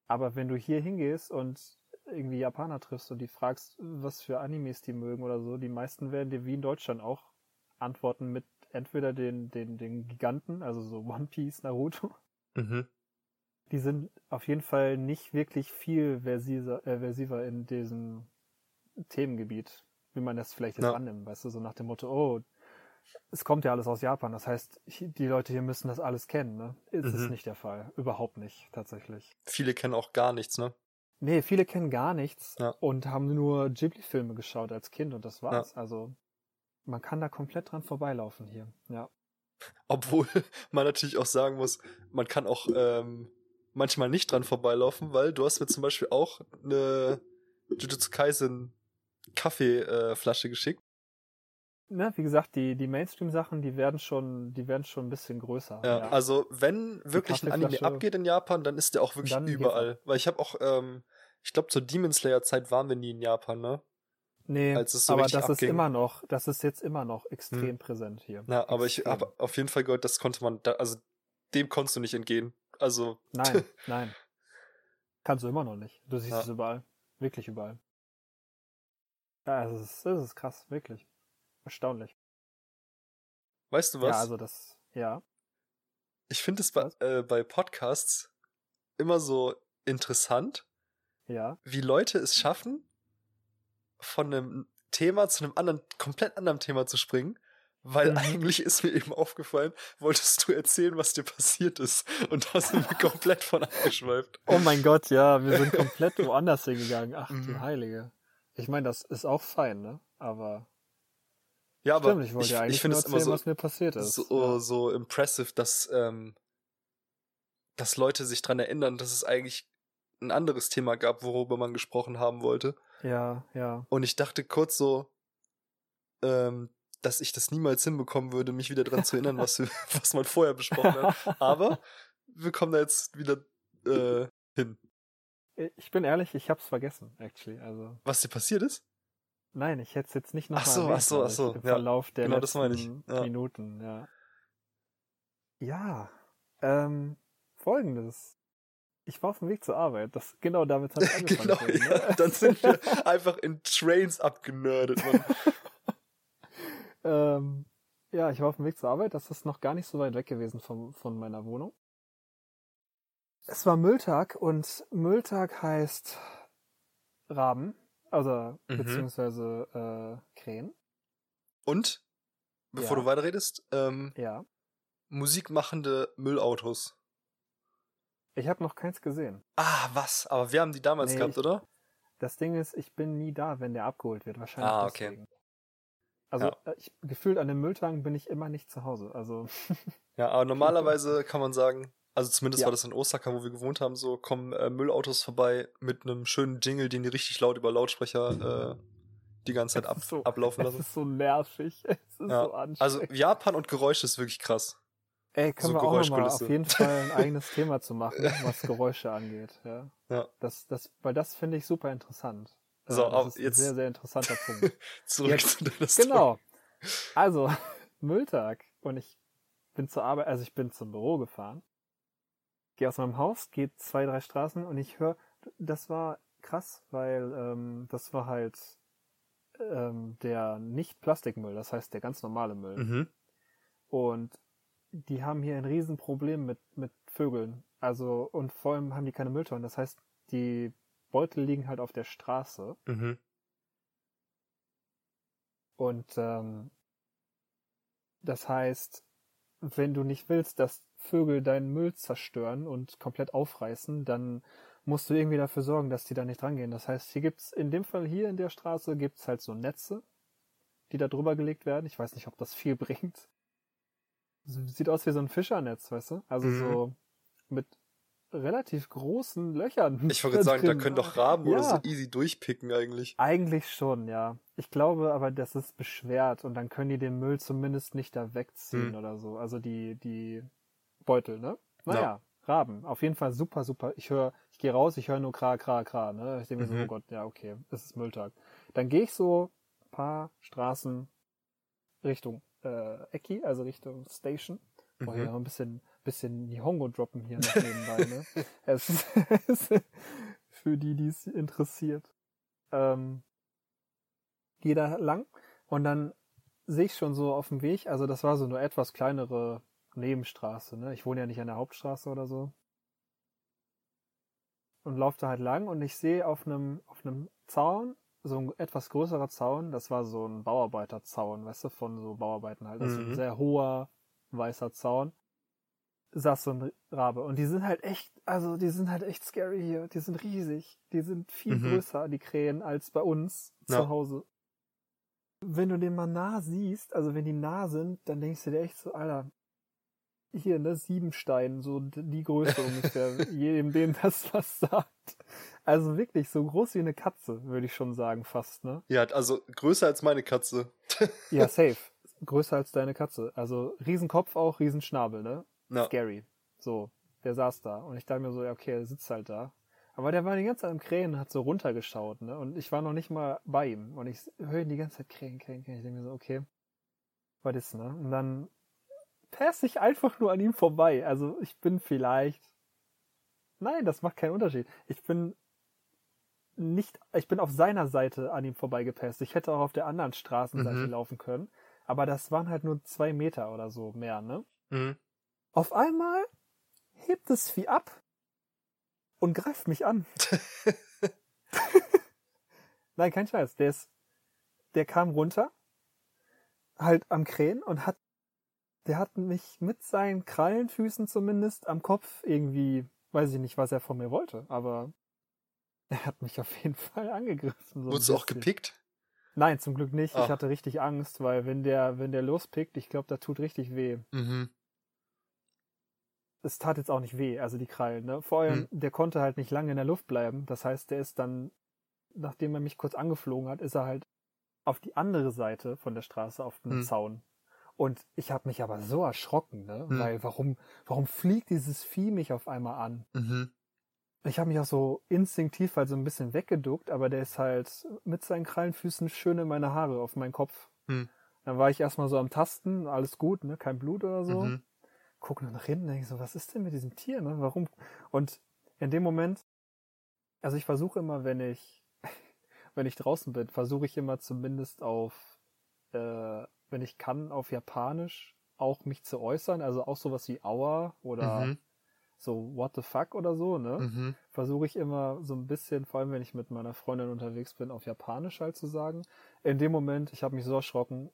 Aber wenn du hier hingehst und irgendwie Japaner triffst und die fragst, was für Animes die mögen oder so, die meisten werden dir wie in Deutschland auch antworten mit entweder den, den, den Giganten, also so One Piece, Naruto. Mhm. Die sind auf jeden Fall nicht wirklich viel versiser, äh, versiver in diesem Themengebiet, wie man das vielleicht jetzt Ja. annimmt, weißt du, so nach dem Motto, oh, es kommt ja alles aus Japan, das heißt, die Leute hier müssen das alles kennen, ne? Ist es Mhm. nicht der Fall. Überhaupt nicht, tatsächlich. Viele kennen auch gar nichts, ne? Nee, viele kennen gar nichts Ja. und haben nur Ghibli-Filme geschaut als Kind und das war's. Also man kann da komplett dran vorbeilaufen hier. Ja. Obwohl man natürlich auch sagen muss, man kann auch ähm, manchmal nicht dran vorbeilaufen, weil du hast mir zum Beispiel auch eine Jujutsu Kaisen Kaffeeflasche geschickt. Ne, wie gesagt, die, die Mainstream-Sachen, die werden schon, die werden schon ein bisschen größer. Ja, also wenn wirklich ein Anime abgeht in Japan, dann ist der auch wirklich überall. Weil ich habe auch, ähm, ich glaube zur Demon Slayer Zeit waren wir nie in Japan, ne? nee, so aber das abging. ist immer noch, das ist jetzt immer noch extrem Hm. präsent hier. Ja, aber ich habe auf jeden Fall gehört, das konnte man, da, also dem konntest du nicht entgehen. Also Nein, nein. Kannst du immer noch nicht. Du siehst Ja. es überall. Wirklich überall. Ja, es ist, es ist krass, wirklich. Erstaunlich. weißt du was? Ja, also das, ja. ich finde es bei, äh, bei Podcasts immer so interessant, Ja. wie Leute es schaffen, von einem Thema zu einem anderen, komplett anderen Thema zu springen. Weil Mhm. eigentlich ist mir eben aufgefallen, wolltest du erzählen, was dir passiert ist. Und da sind wir komplett von abgeschweift. Oh mein Gott, ja, wir sind komplett woanders hingegangen. Ach du Mhm. Heilige. Ich meine, das ist auch fein, ne? Aber Ja, aber stimmt, ich wollte ja eigentlich ich finde nur es immer erzählen, so, was mir passiert ist. so, so impressive, dass, ähm, dass Leute sich dran erinnern, dass es eigentlich ein anderes Thema gab, worüber man gesprochen haben wollte. ja, ja. Und ich dachte kurz so, ähm, dass ich das niemals hinbekommen würde, mich wieder dran zu erinnern, was, wir, was man vorher besprochen hat. Aber wir kommen da jetzt wieder äh, hin. Ich bin ehrlich, ich hab's vergessen, actually. Also, Was dir passiert ist? Nein, ich hätte es jetzt nicht nochmal Ach so, ach so, ach so, Im ja. Verlauf der Genau, das meine ich. Ja. Minuten, ja. Ja, ähm, folgendes. Ich war auf dem Weg zur Arbeit. Das, genau damit hat angefangen. genau, vorhin, ja, ne? dann sind wir einfach in Trains abgenördet. Ähm, ja, ich war auf dem Weg zur Arbeit. Das ist noch gar nicht so weit weg gewesen vom, von meiner Wohnung. Es war Mülltag und Mülltag heißt Raben, also Mhm. beziehungsweise äh, Krähen. Und, bevor Ja. du weiterredest, ähm, Ja. musikmachende Müllautos. Ich habe noch keins gesehen. Ah, was? Aber wir haben die damals Nee, gehabt, ich- oder? Das Ding ist, ich bin nie da, wenn der abgeholt wird. Wahrscheinlich Ah, okay. deswegen. Also Ja. äh, ich, gefühlt an den Mülltagen bin ich immer nicht zu Hause. Also Ja, aber normalerweise kann man sagen, also zumindest Ja. war das in Osaka, wo wir gewohnt haben, so kommen äh, Müllautos vorbei mit einem schönen Jingle, den die richtig laut über Lautsprecher äh, die ganze Zeit ab, so- ablaufen lassen. ist so nervig. Es ist Ja, so anstrengend. Also Japan und Geräusche ist wirklich krass. Ey, können so wir auch mal auf jeden Fall ein eigenes Thema zu machen, was Geräusche angeht. Ja. Ja. Das, das, weil das finde ich super interessant. So, das ist jetzt ein sehr, sehr interessanter Punkt. zurück Jetzt- zu deiner Story. genau. Also, Mülltag. Und ich bin zur Arbeit, also ich bin zum Büro gefahren. Gehe aus meinem Haus, gehe zwei, drei Straßen und ich höre, das war krass, weil ähm, das war halt ähm, der Nicht-Plastikmüll, das heißt der ganz normale Müll. Mhm. Und die haben hier ein Riesenproblem mit, mit Vögeln. Also, und vor allem haben die keine Mülltonnen. Das heißt, die Beutel liegen halt auf der Straße. Mhm. Und ähm, das heißt, wenn du nicht willst, dass Vögel deinen Müll zerstören und komplett aufreißen, dann musst du irgendwie dafür sorgen, dass die da nicht rangehen. Das heißt, hier gibt's in dem Fall hier in der Straße gibt's halt so Netze, die da drüber gelegt werden. Ich weiß nicht, ob das viel bringt. Sieht aus wie so ein Fischernetz, weißt du? Also Mhm. so mit relativ großen Löchern. Ich wollte sagen, da können doch Raben oder so Ja. easy durchpicken eigentlich. Eigentlich schon, ja. Ich glaube aber, das ist beschwert und dann können die den Müll zumindest nicht da wegziehen Hm. oder so. Also die, die Beutel, ne? Ja. Naja, Raben. Auf jeden Fall super, super. Ich höre, ich gehe raus, ich höre nur Kra, Kra, Kra, ne? Ich denke mir so, Mhm. oh Gott, ja, okay, es ist Mülltag. Dann gehe ich so ein paar Straßen Richtung äh, Ecki, also Richtung Station. Oh, hier Mhm. noch ein bisschen, bisschen Nihongo droppen hier noch nebenbei, ne? Es ist für die, die es interessiert. Ähm, gehe da lang und dann sehe ich schon so auf dem Weg, also das war so eine etwas kleinere Nebenstraße, ne? Ich wohne ja nicht an der Hauptstraße oder so. Und laufe da halt lang und ich sehe auf einem, auf einem Zaun, so ein etwas größerer Zaun, das war so ein Bauarbeiterzaun, weißt du, von so Bauarbeiten halt. Das ist Mhm. ein sehr hoher, weißer Zaun. Saß so ein Rabe. Und die sind halt echt, also die sind halt echt scary hier. Die sind riesig. Die sind viel Mhm. größer, die Krähen, als bei uns Ja. zu Hause. Wenn du den mal nah siehst, also wenn die nah sind, dann denkst du dir echt so, Alter, hier, ne, Siebenstein, so die Größe ungefähr, jedem, dem das was sagt. Also wirklich so groß wie eine Katze, würde ich schon sagen, fast, ne? Ja, also größer als meine Katze. Ja, safe. Größer als deine Katze. Also Riesenkopf auch, Riesenschnabel, ne? Ja. Scary. So, der saß da. Und ich dachte mir so, ja, okay, er sitzt halt da. Aber der war die ganze Zeit am Krähen und hat so runtergeschaut, ne? Und ich war noch nicht mal bei ihm. Und ich höre ihn die ganze Zeit Krähen, Krähen, Krähen. Ich denke mir so, okay, was ist, ne? Und dann passe ich einfach nur an ihm vorbei. Also ich bin vielleicht. Nein, das macht keinen Unterschied. Ich bin nicht, ich bin auf seiner Seite an ihm vorbeigepasst. Ich hätte auch auf der anderen Straßenseite Mhm. laufen können. Aber das waren halt nur zwei Meter oder so mehr, ne? Mhm. Auf einmal hebt das Vieh ab und greift mich an. Nein, kein Scheiß. Der ist, der kam runter, halt am Krähen und hat, der hat mich mit seinen Krallenfüßen zumindest am Kopf irgendwie, weiß ich nicht, was er von mir wollte, aber er hat mich auf jeden Fall angegriffen. So Wurdest du auch gepickt? Nein, zum Glück nicht. Ah. Ich hatte richtig Angst, weil wenn der, wenn der lospickt, ich glaube, da tut richtig weh. Mhm. es tat jetzt auch nicht weh, also die Krallen. Ne? Vor allem, der konnte halt nicht lange in der Luft bleiben. Das heißt, der ist dann, nachdem er mich kurz angeflogen hat, ist er halt auf die andere Seite von der Straße auf den Hm. Zaun. Und ich habe mich aber so erschrocken, ne? Hm. Weil warum, warum fliegt dieses Vieh mich auf einmal an? Mhm. Ich habe mich auch so instinktiv halt so ein bisschen weggeduckt, aber der ist halt mit seinen Krallenfüßen schön in meine Haare auf meinen Kopf. Hm. Dann war ich erstmal so am Tasten, alles gut, ne? Kein Blut oder so Mhm. gucke nur nach hinten, denke so, was ist denn mit diesem Tier, ne? Warum? Und in dem Moment, also ich versuche immer, wenn ich, wenn ich draußen bin, versuche ich immer zumindest auf, äh, wenn ich kann, auf Japanisch auch mich zu äußern, also auch sowas wie Aua oder Mhm. so What the fuck oder so, ne? Mhm. Versuche ich immer so ein bisschen, vor allem wenn ich mit meiner Freundin unterwegs bin, auf Japanisch halt zu sagen. In dem Moment, ich habe mich so erschrocken,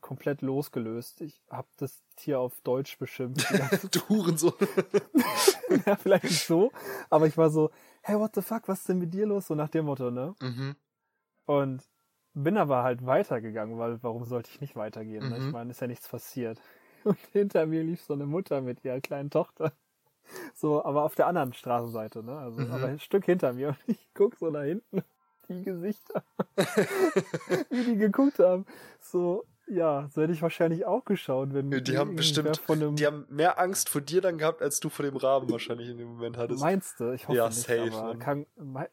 komplett losgelöst. Ich habe das Tier auf Deutsch beschimpft. Du Hurensohn. ja, vielleicht nicht so, aber ich war so, hey, what the fuck, was ist denn mit dir los? So nach dem Motto, ne? mhm. Und bin aber halt weitergegangen, weil warum sollte ich nicht weitergehen? Ne? Ich Mhm. meine, ist ja nichts passiert. Und hinter mir lief so eine Mutter mit ihrer kleinen Tochter. So, aber auf der anderen Straßenseite, ne? Also, Mhm. aber ein Stück hinter mir. Und ich guck so nach hinten, die Gesichter, wie die geguckt haben. So, Ja, so hätte ich wahrscheinlich auch geschaut, wenn Die haben bestimmt, von einem die haben mehr Angst vor dir dann gehabt, als du vor dem Raben wahrscheinlich in dem Moment hattest. Meinst du? Ich hoffe Ja, nicht, safe, aber kann,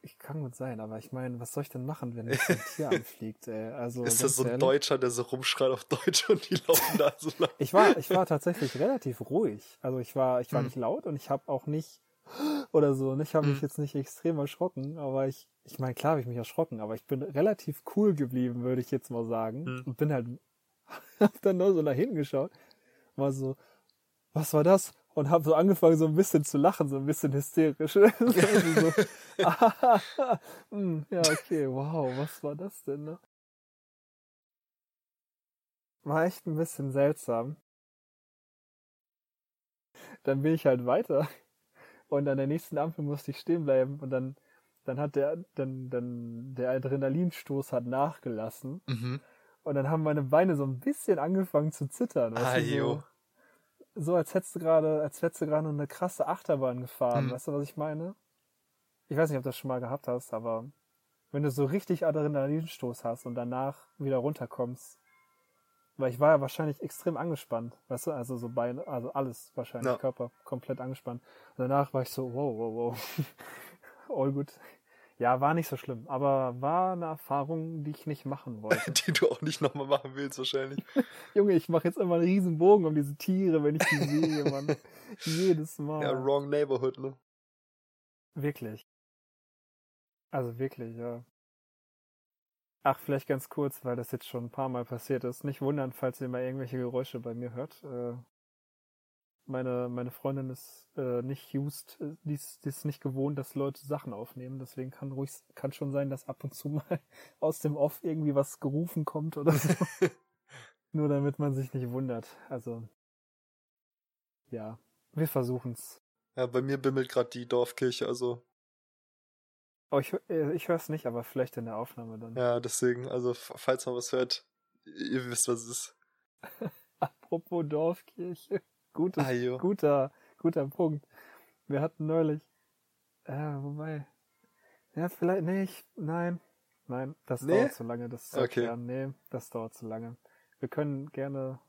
ich kann gut sein, aber ich meine, was soll ich denn machen, wenn mich ein Tier anfliegt, ey? Also, ist das so ein ehrlich, Deutscher, der so rumschreit auf Deutsch und die laufen da so lang? Ich war, ich war tatsächlich relativ ruhig. Also ich war, ich war Hm. nicht laut und ich habe auch nicht oder so. Und ich habe mich Hm. jetzt nicht extrem erschrocken, aber ich, ich meine, klar habe ich mich erschrocken, aber ich bin relativ cool geblieben, würde ich jetzt mal sagen. Hm. Und bin halt, hab dann nur so nach hinten geschaut, war so, was war das? Und habe so angefangen, so ein bisschen zu lachen, so ein bisschen hysterisch. so, ah, hm, ja, okay, wow, was war das denn? Ne? War echt ein bisschen seltsam. Dann bin ich halt weiter. Und an der nächsten Ampel musste ich stehen bleiben. Und dann, dann hat der, dann, dann, der Adrenalinstoß hat nachgelassen. Mhm. Und dann haben meine Beine so ein bisschen angefangen zu zittern. Ah, so, so als hättest du gerade, als hättest du gerade eine krasse Achterbahn gefahren. Hm. Weißt du, was ich meine? Ich weiß nicht, ob du das schon mal gehabt hast, aber wenn du so richtig Adrenalinstoß hast und danach wieder runterkommst, weil ich war ja wahrscheinlich extrem angespannt, weißt du, also so Beine, also alles wahrscheinlich, Ja. Körper komplett angespannt. Und danach war ich so, wow, wow, wow. All gut. Ja, war nicht so schlimm, aber war eine Erfahrung, die ich nicht machen wollte. Die du auch nicht nochmal machen willst, wahrscheinlich. Junge, ich mache jetzt immer einen riesen Bogen um diese Tiere, wenn ich die sehe, Mann. Jedes Mal. Ja, wrong neighborhood, ne? Wirklich. Also wirklich, ja. Ach, vielleicht ganz kurz, weil das jetzt schon ein paar Mal passiert ist. Nicht wundern, falls ihr mal irgendwelche Geräusche bei mir hört. Meine, meine Freundin ist äh, nicht used, äh, die ist, die ist nicht gewohnt, dass Leute Sachen aufnehmen. Deswegen kann ruhig, kann schon sein, dass ab und zu mal aus dem Off irgendwie was gerufen kommt oder so. Nur damit man sich nicht wundert. Also, ja, wir versuchen's. Ja, bei mir bimmelt gerade die Dorfkirche, also Oh, ich, äh, ich höre es nicht, aber vielleicht in der Aufnahme dann. ja, deswegen, also falls man was hört, ihr wisst, was es ist. Apropos Dorfkirche. Gutes, Ah, guter, guter Punkt. Wir hatten neulich, äh, wobei, ja, vielleicht, nee, ich, nein, nein, das Nee? dauert zu lange, das zu Okay. erklären. Nee, das dauert zu lange. Wir können gerne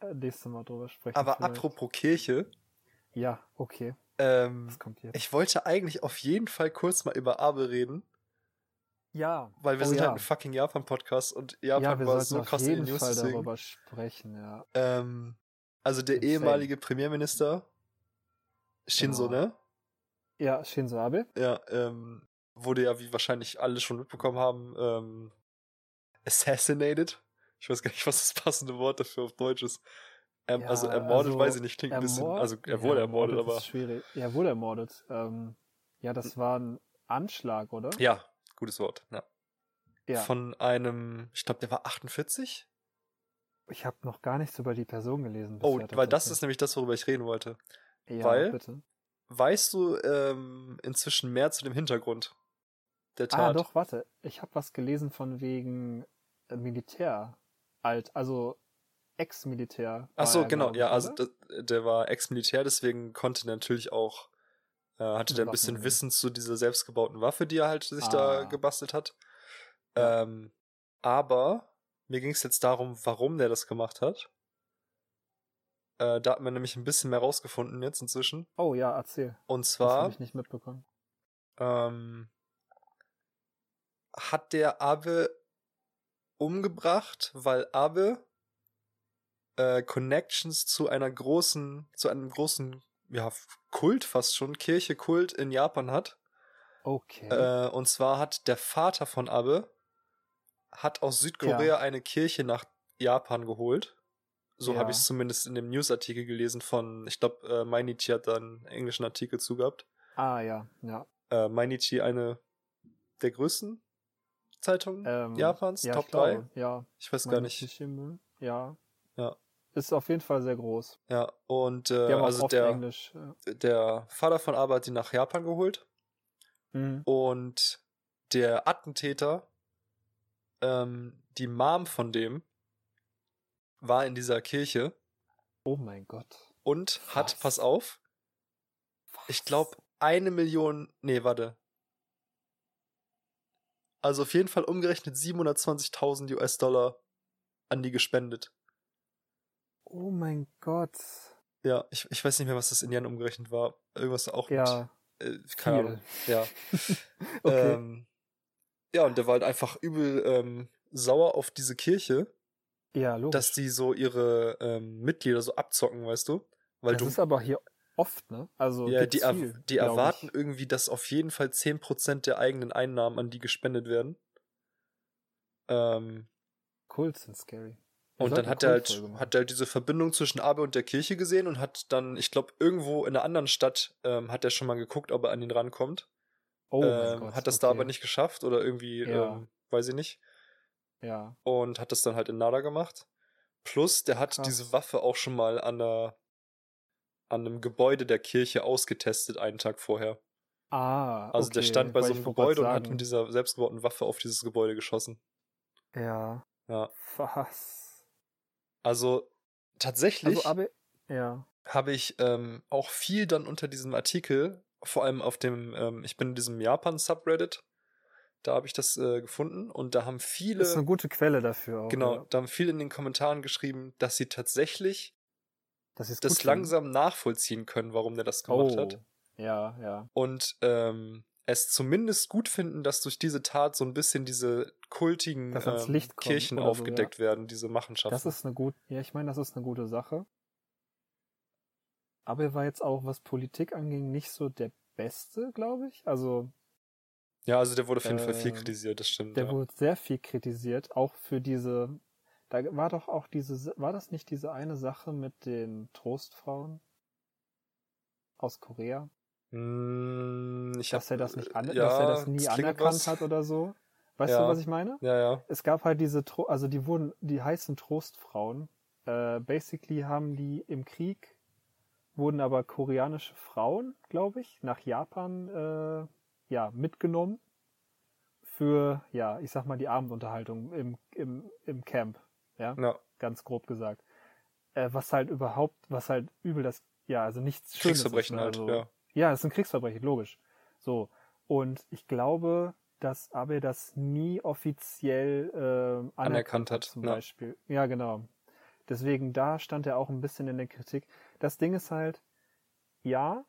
äh, nächstes Mal drüber sprechen. Aber vielleicht. apropos Kirche, Ja, okay, ähm, was kommt jetzt? ich wollte eigentlich auf jeden Fall kurz mal über Abe reden, ja, weil wir oh, sind ja. halt ein fucking Japan-Podcast und ja, Japan wir war so krass in den jeden News, Fall deswegen. darüber sprechen, ja. Ähm, also der Insane. ehemalige Premierminister Shinzo, Genau. ne? Ja, Shinzo Abe. Ja, ähm, wurde ja, wie wahrscheinlich alle schon mitbekommen haben, ähm, assassinated. Ich weiß gar nicht, was das passende Wort dafür auf Deutsch ist. Ähm, Ja, also ermordet, also weiß ich nicht, klingt ein bisschen. Also er wurde ja, ermordet, aber. Ist schwierig. Er wurde ermordet. Ähm, ja, das war ein Anschlag, oder? Ja, gutes Wort. Ja. Ja. Von einem, ich glaube, der war 48. ich habe noch gar nichts über die Person gelesen. Oh, bisher weil das ist nämlich das, worüber ich reden wollte. ja, weil- bitte. Weißt du ähm, inzwischen mehr zu dem Hintergrund der Tat? Ah, doch, warte. Ich habe was gelesen von wegen äh, Militär. Alt, also Ex-Militär. Ach so, genau. Ja, also das, der war Ex-Militär, deswegen konnte natürlich auch, äh, hatte der ein Waffen bisschen nehmen. Wissen zu dieser selbstgebauten Waffe, die er halt sich da Ah. gebastelt hat. Ja. Ähm, aber mir ging es jetzt darum, warum der das gemacht hat. Äh, da hat man nämlich ein bisschen mehr rausgefunden jetzt inzwischen. Oh ja, erzähl. Und Das habe zwar ich nicht mitbekommen. ähm, hat der Abe umgebracht, weil Abe äh, Connections zu einer großen, zu einem großen, ja, Kult fast schon, Kirche, Kult in Japan hat. Okay. Äh, und zwar hat der Vater von Abe hat aus Südkorea eine Kirche nach Japan geholt. So Ja. habe ich es zumindest in dem Newsartikel gelesen von, ich glaube, äh, Mainichi hat da einen englischen Artikel zu gehabt. ah, ja, ja. Äh, Mainichi, eine der größten Zeitungen Ähm, Japans, ja, Top ich 3. glaube, Ja. Ich weiß gar Meine nicht. Ja. Ja. Ist auf jeden Fall sehr groß. Ja, und Die äh, also der, Englisch. äh, der Vater von hat ihn nach Japan geholt mhm. und der Attentäter, ähm, die Mom von dem, war in dieser Kirche Oh mein Gott. und hat, Was? pass auf, ich glaube, eine Million, nee, warte. Also auf jeden Fall umgerechnet 720.000 US-Dollar an die gespendet. Oh mein Gott. Ja, ich, ich weiß nicht mehr, was das in Jahren umgerechnet war. Irgendwas auch Ja, mit, äh, keine. Ahnung. Ja. Okay. ähm, ja, und der war halt einfach übel ähm, sauer auf diese Kirche, ja, logisch. dass die so ihre ähm, Mitglieder so abzocken, weißt du? Weil das du ist aber hier oft, ne? Also Ja, die, er, viel, die erwarten ich. irgendwie, dass auf jeden Fall 10% der eigenen Einnahmen an die gespendet werden. Ähm, Kults sind scary. Wir und dann hat er halt, hat er halt diese Verbindung zwischen Abe und der Kirche gesehen und hat dann, ich glaube, irgendwo in einer anderen Stadt ähm, hat er schon mal geguckt, ob er an ihn rankommt. Oh ähm, Gott. hat das da okay. aber nicht geschafft oder irgendwie, Ja. ähm, weiß ich nicht. Ja. Und hat das dann halt in Nada gemacht. Plus, der hat Krass. diese Waffe auch schon mal an der an einem Gebäude der Kirche ausgetestet, einen Tag vorher. Ah, Also der okay, stand bei weil so einem Gebäude und hat mit dieser selbstgebauten Waffe auf dieses Gebäude geschossen. Ja. Ja. Was? Also tatsächlich Also, aber, ja. habe ich ähm, auch viel dann unter diesem Artikel, vor allem auf dem, ähm, ich bin in diesem Japan-Subreddit, da habe ich das äh, gefunden und da haben viele, Das ist eine gute Quelle dafür auch. genau, Ja. da haben viele in den Kommentaren geschrieben, dass sie tatsächlich Das ist das langsam nachvollziehen können, warum der das gemacht oh. hat. Ja, ja. Und ähm, es zumindest gut finden, dass durch diese Tat so ein bisschen diese kultigen ähm, Kirchen so, aufgedeckt werden, diese Machenschaften. Das ist eine gut, ja, ich meine, das ist eine gute Sache. Aber er war jetzt auch, was Politik anging, nicht so der Beste, glaube ich. Also, ja, also der wurde auf jeden Fall viel äh, kritisiert, das stimmt. der ja. wurde sehr viel kritisiert, auch für diese, da war doch auch diese, war das nicht diese eine Sache mit den Trostfrauen aus Korea? Mm, ich dass hab, er das nicht an, ja, dass er das nie klingelt anerkannt was. hat oder so. Weißt Ja. du, was ich meine? Ja, ja. Es gab halt diese, Tro also die wurden, die heißen Trostfrauen. Äh, basically haben die im Krieg wurden aber koreanische Frauen, glaube ich, nach Japan äh, ja mitgenommen für ja, ich sag mal die Abendunterhaltung im im im Camp, ja, ja. ganz grob gesagt. Äh, was halt überhaupt, was halt übel das, ja, also nichts Schönes Kriegsverbrechen ist, ne? halt, also, ja. ja, das ist ein Kriegsverbrechen, logisch. So. Und ich glaube, dass Abe das nie offiziell äh, anerkannt, Anerkannt hat, zum ja. Beispiel. Ja, genau. Deswegen, da stand er auch ein bisschen in der Kritik. Das Ding ist halt, ja,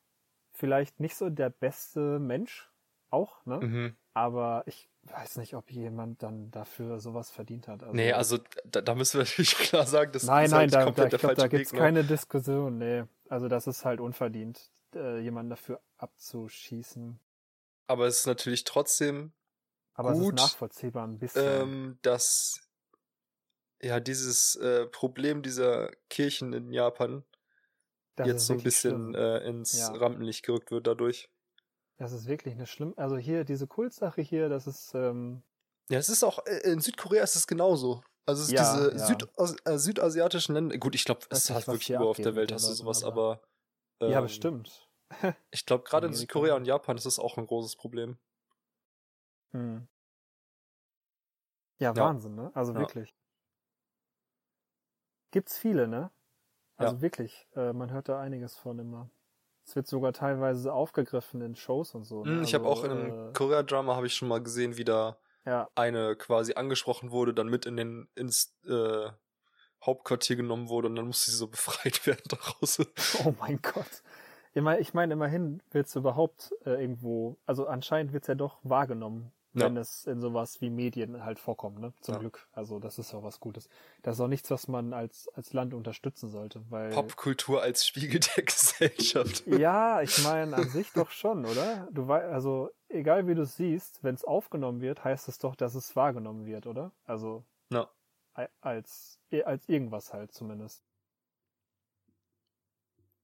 vielleicht nicht so der beste Mensch, auch, ne? Mhm. Aber ich weiß nicht, ob jemand dann dafür sowas verdient hat. Also, Nee, also da, da müssen wir natürlich klar sagen, das nein, ist nein, halt da, da, komplett ich der glaube, da gibt's Weg. ne? keine Diskussion. Nee, also das ist halt unverdient, äh, jemanden dafür abzuschießen. Aber es ist natürlich trotzdem, Aber Gut, es ist nachvollziehbar ein bisschen. ähm, dass ja dieses äh, Problem dieser Kirchen in Japan das jetzt so ein bisschen äh, ins Ja. Rampenlicht gerückt wird dadurch. Das ist wirklich eine schlimm. Also hier, diese Kultsache hier, das ist, ähm, Ja, es ist auch, äh, in Südkorea ist es genauso. Also es ist Ja, diese ja. Südas äh, südasiatischen Länder, gut, ich glaube, es hat wirklich überall auf der Welt hast du sowas, Leuten, aber ja, ähm, bestimmt. Ich glaube, gerade in. Südkorea und Japan ist es auch ein großes Problem. Hm. Ja, Ja. Wahnsinn, ne? Also Ja. wirklich. Gibt's viele, ne? Also Ja. wirklich, äh, man hört da einiges von immer. Es wird sogar teilweise aufgegriffen in Shows und so. Ne? Hm, ich habe Also, auch in einem äh, Korea-Drama habe ich schon mal gesehen, wie da ja, eine quasi angesprochen wurde, dann mit in den ins äh, Hauptquartier genommen wurde und dann musste sie so befreit werden daraus. Oh mein Gott. Ich meine, ich meine immerhin wird's überhaupt äh, irgendwo, also anscheinend wird's ja doch wahrgenommen, Ja. wenn es in sowas wie Medien halt vorkommt, ne? Zum Ja. Glück. Also das ist ja was Gutes. Das ist auch nichts, was man als, als Land unterstützen sollte, weil. Popkultur als Spiegel der Gesellschaft. Ja, ich meine an sich doch schon, oder? Du weißt, also egal wie du es siehst, wenn es aufgenommen wird, heißt es doch, dass es wahrgenommen wird, oder? Also Ja. als als irgendwas halt zumindest.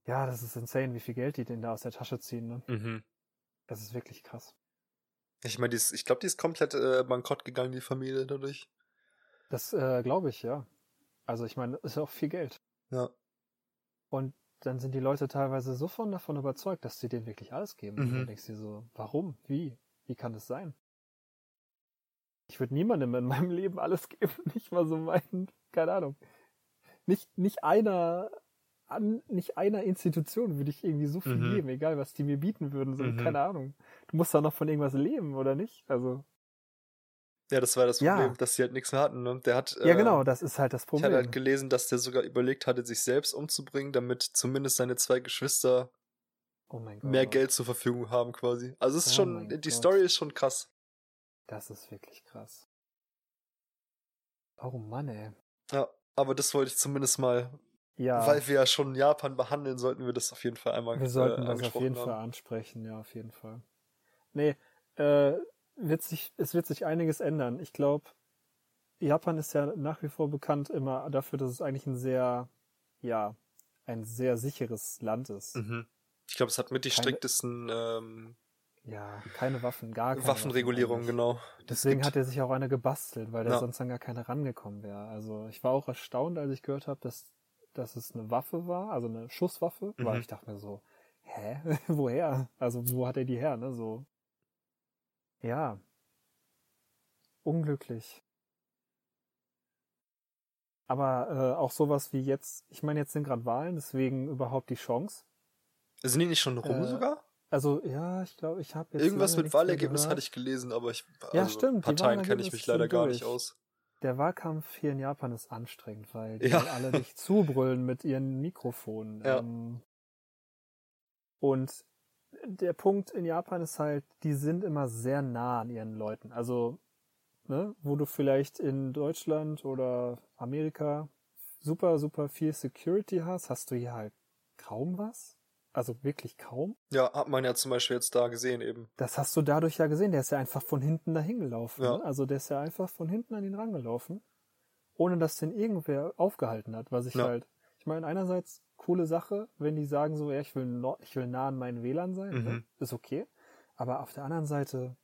Ja, das ist insane, wie viel Geld die denn da aus der Tasche ziehen, ne? Mhm. Das ist wirklich krass. Ich meine, ich glaube, die ist komplett äh, bankrott gegangen, die Familie dadurch. Das äh, glaube ich, ja. Also ich meine, das ist ja auch viel Geld. Ja. Und dann sind die Leute teilweise so von davon überzeugt, dass sie denen wirklich alles geben. Und Mhm. dann denkst du dir so, warum? Wie? Wie kann das sein? Ich würde niemandem in meinem Leben alles geben, nicht mal so meinen, keine Ahnung. Nicht, nicht einer, an, nicht einer Institution würde ich irgendwie so viel Mhm. geben, egal was die mir bieten würden, so, Mhm. keine Ahnung. Du musst doch noch von irgendwas leben, oder nicht? Also, Ja, das war das Ja. Problem, dass sie halt nichts mehr hatten. Ne? Der hat, Ja, äh, genau, das ist halt das Ich hatte halt Problem. gelesen, dass der sogar überlegt hatte, sich selbst umzubringen, damit zumindest seine zwei Geschwister Oh mein Gott. mehr Geld zur Verfügung haben, quasi. Also es ist Oh schon, die Gott. Story ist schon krass. Das ist wirklich krass. Oh Mann, ey. Ja, aber das wollte ich zumindest mal, Ja, weil wir ja schon Japan behandeln, sollten wir das auf jeden Fall einmal wir sollten äh, das auf jeden haben. Fall ansprechen, ja, auf jeden Fall. Nee, äh, wird sich, es wird sich einiges ändern. Ich glaube, Japan ist ja nach wie vor bekannt immer dafür, dass es eigentlich ein sehr, ja, ein sehr sicheres Land ist. Mhm. Ich glaube, es hat mit die Keine- striktesten ähm, Ja, keine Waffen, gar keine Waffenregulierungen, Waffen genau. Deswegen hat er sich auch eine gebastelt, weil da Ja. sonst an gar keiner rangekommen wäre. Also ich war auch erstaunt, als ich gehört habe, dass, dass es eine Waffe war, also eine Schusswaffe, weil Mhm. ich dachte mir so, hä? Woher? Also wo hat er die her, ne? So. Ja. Unglücklich. Aber äh, auch sowas wie jetzt, ich meine, jetzt sind gerade Wahlen, deswegen überhaupt die Chance. Sind die nicht schon rum Äh, sogar? Also ja, ich glaube, ich habe jetzt Irgendwas mit Wahlergebnis hatte ich gelesen, aber ich Ja, also stimmt, die Parteien kenne ich mich leider gar nicht durch. aus. Der Wahlkampf hier in Japan ist anstrengend, weil die Ja. alle dich zubrüllen mit ihren Mikrofonen. Ja. Ähm, und der Punkt in Japan ist halt, die sind immer sehr nah an ihren Leuten. Also, ne, wo du vielleicht in Deutschland oder Amerika super, super viel Security hast, hast du hier halt kaum was. Also wirklich kaum. Ja, hat man ja zum Beispiel jetzt da gesehen eben. Das hast du dadurch ja gesehen. Der ist ja einfach von hinten dahin gelaufen. Ja. Ne? Also der ist ja einfach von hinten an ihn rangelaufen, ohne dass den irgendwer aufgehalten hat. Was ich Ja. halt, ich meine, einerseits coole Sache, wenn die sagen so, ja, ich will, no, ich will nah an meinen WLAN sein, ne? Mhm. ist okay. Aber auf der anderen Seite,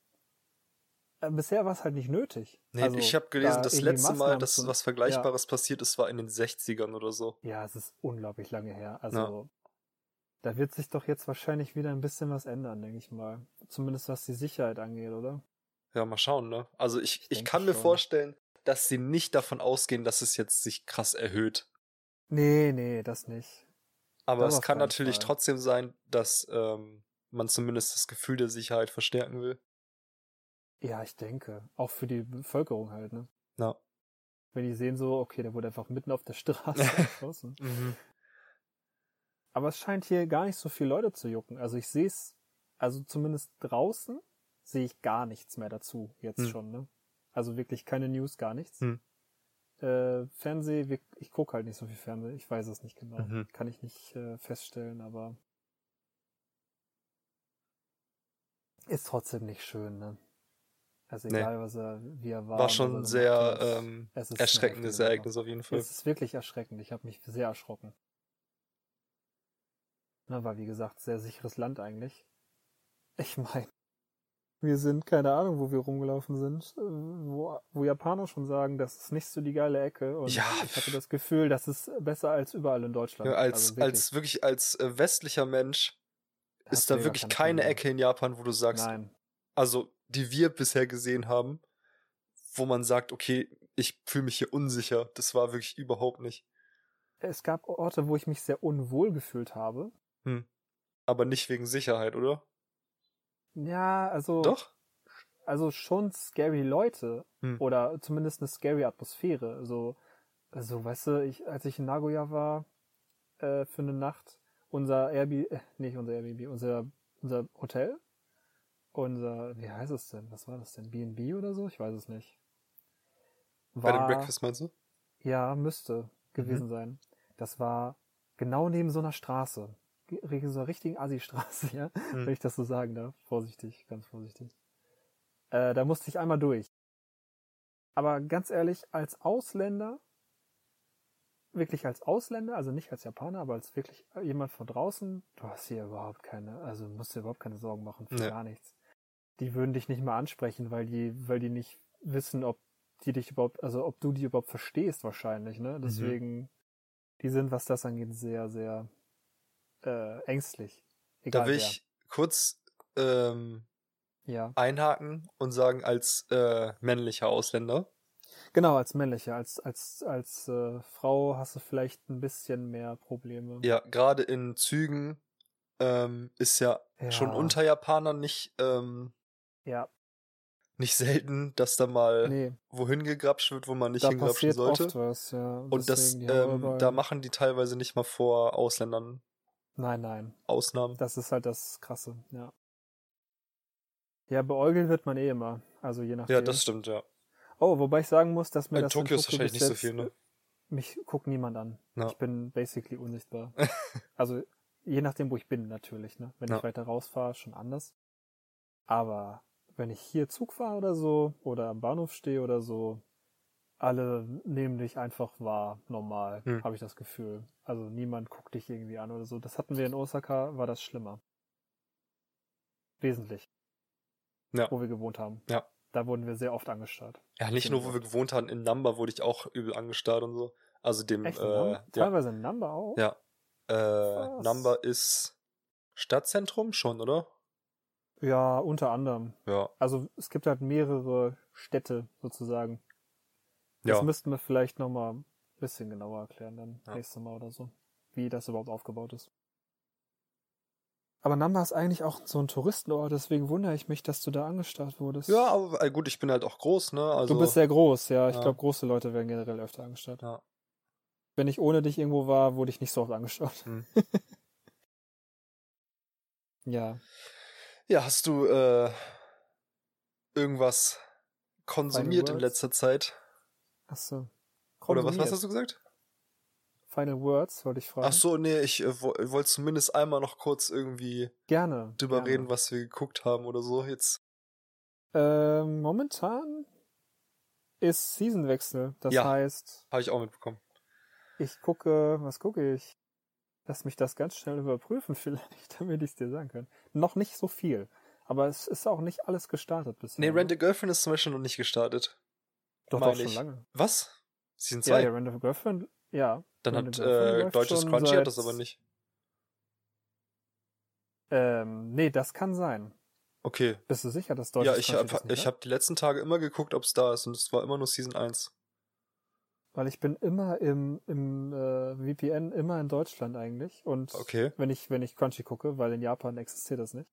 äh, bisher war es halt nicht nötig. Nee, Also, ich habe gelesen, da das letzte Mal, dass was Vergleichbares passiert ist, war in den 60ern oder so. Ja, es ist unglaublich lange her. Also da wird sich doch jetzt wahrscheinlich wieder ein bisschen was ändern, denke ich mal. Zumindest was die Sicherheit angeht, oder? Ja, mal schauen, ne? Also ich, Ich ich, kann mir schon. vorstellen, dass sie nicht davon ausgehen, dass es jetzt sich krass erhöht. Nee, nee, das nicht. Aber Das es kann natürlich Fall. trotzdem sein, dass ähm, man zumindest das Gefühl der Sicherheit verstärken will. Ja, ich denke. Auch für die Bevölkerung halt, ne? Ja. Wenn die sehen so, okay, der wurde einfach mitten auf der Straße erschossen. Mhm. Aber es scheint hier gar nicht so viele Leute zu jucken. Also ich sehe es, also zumindest draußen sehe ich gar nichts mehr dazu jetzt Hm. schon, ne? Also wirklich keine News, gar nichts. Hm. Äh, Fernseh, ich gucke halt nicht so viel Fernseh, ich weiß es nicht genau. Mhm. Kann ich nicht äh, feststellen, aber ist trotzdem nicht schön, ne? Also Nee. egal, was er, wie er war. War schon sehr ähm, erschreckendes. Ereignis auf jeden Fall. Es ist wirklich erschreckend. Ich habe mich sehr erschrocken. Na, war wie gesagt sehr sicheres Land eigentlich. Ich meine, wir sind keine Ahnung, wo wir rumgelaufen sind, äh, wo, wo Japaner schon sagen, das ist nicht so die geile Ecke. Und Ja. ich hatte das Gefühl, das ist besser als überall in Deutschland. Ja, als, Also wirklich. als wirklich als äh, westlicher Mensch Hast ist da wirklich keine. Ecke in Japan, wo du sagst, Nein. also die wir bisher gesehen haben, wo man sagt, okay, ich fühle mich hier unsicher. Das war wirklich überhaupt nicht. Es gab Orte, wo ich mich sehr unwohl gefühlt habe. Aber nicht wegen Sicherheit, oder? Ja, also. Doch? also schon scary Leute Hm. oder zumindest eine scary Atmosphäre. So, also weißt du, ich, als ich in Nagoya war äh, für eine Nacht, unser Airbnb, äh, nicht unser Airbnb, unser unser Hotel, unser, wie heißt es denn? Was war das denn? B&B oder so? Ich weiß es nicht. Bed and Breakfast meinst du? Ja, müsste gewesen sein. Das war genau neben so einer Straße. So einer richtigen Assi-Straße, ja. Hm. Wenn ich das so sagen darf. Vorsichtig, ganz vorsichtig. Äh, da musste ich einmal durch. Aber ganz ehrlich, als Ausländer, wirklich als Ausländer, also nicht als Japaner, aber als wirklich jemand von draußen, du hast hier überhaupt keine, also musst dir überhaupt keine Sorgen machen für Nee. gar nichts. Die würden dich nicht mal ansprechen, weil die, weil die nicht wissen, ob die dich überhaupt, also ob du die überhaupt verstehst wahrscheinlich, ne? Mhm. Deswegen, die sind, was das angeht, sehr, sehr äh, ängstlich. Egal Da will wer. ich kurz ähm, Ja. einhaken und sagen, als äh, männlicher Ausländer, Genau, als männlicher, als, als, als äh, Frau hast du vielleicht ein bisschen mehr Probleme. ja, gerade in Zügen ähm, ist ja, Ja. schon unter Japanern nicht, ähm, Ja, nicht selten, dass da mal Nee, wohin gegrapscht wird, wo man nicht da hingrapschen sollte. was, ja. Und das, deswegen, haben ähm, da machen die teilweise nicht mal vor Ausländern Nein, nein. Ausnahmen. Das ist halt das Krasse, ja. Ja, beäugelt wird man eh immer. Also je nachdem. Ja, das stimmt, ja. Oh, wobei ich sagen muss, dass mir In das Tokio ist Tokio wahrscheinlich nicht so viel, ne? Mich guckt niemand an. Ja. Ich bin basically unsichtbar. also je nachdem, wo ich bin natürlich. Ne? Wenn Ja. ich weiter rausfahre, schon anders. Aber wenn ich hier Zug fahre oder so oder am Bahnhof stehe oder so, alle nehmen dich einfach wahr, normal, Hm. habe ich das Gefühl. Also niemand guckt dich irgendwie an oder so. Das hatten wir in Osaka, war das schlimmer. Wesentlich. Ja. Wo wir gewohnt haben. Ja. Da wurden wir sehr oft angestarrt. Ja, nicht nur, wo wir gewohnt haben, in Number wurde ich auch übel angestarrt und so. Also dem, Echt? äh, ja, Teilweise ein Number auch? ja. Äh, Was? Number ist Stadtzentrum schon, oder? Ja, unter anderem. Ja. Also es gibt halt mehrere Städte sozusagen. Das Ja. müssten wir vielleicht nochmal ein bisschen genauer erklären dann Ja. nächstes Mal oder so, wie das überhaupt aufgebaut ist. Aber Namba ist eigentlich auch so ein Touristenort, deswegen wundere ich mich, dass du da angestarrt wurdest. Ja, aber äh, gut, ich bin halt auch groß, ne? Also, du bist sehr groß, ja. Ich Ja. glaube, große Leute werden generell öfter angestarrt. Ja. Wenn ich ohne dich irgendwo war, wurde ich nicht so oft angestarrt. Hm. ja. Ja, hast du äh, irgendwas konsumiert in letzter Zeit? Achso. Oder was, was hast du gesagt? Final Words, wollte ich fragen. Ach so, nee, ich äh, wo- wollte zumindest einmal noch kurz irgendwie Gerne. drüber gerne. reden, was wir geguckt haben oder so. Jetzt. Ähm, momentan ist Seasonwechsel. Das Ja. heißt, Habe ich auch mitbekommen. ich gucke, was gucke ich? Lass mich das ganz schnell überprüfen, vielleicht, damit ich es dir sagen kann. Noch nicht so viel. Aber es ist auch nicht alles gestartet bisher. Nee, ne? Rent a Girlfriend ist zum Beispiel noch nicht gestartet. Doch, doch, schon ich. lange. Was? Season Ja, 2? ja, Rent a Girlfriend, ja. Dann Rent hat äh, deutsches Crunchy hat das aber nicht. Ähm, nee, das kann sein. Okay. Bist du sicher, dass deutsches Ja, ich Crunchy habe nicht ich hat? hab die letzten Tage immer geguckt, ob es da ist und es war immer nur Season 1. Weil ich bin immer im, im äh, VPN, immer in Deutschland eigentlich. Und Okay. wenn ich, wenn ich Crunchy gucke, weil in Japan existiert das nicht.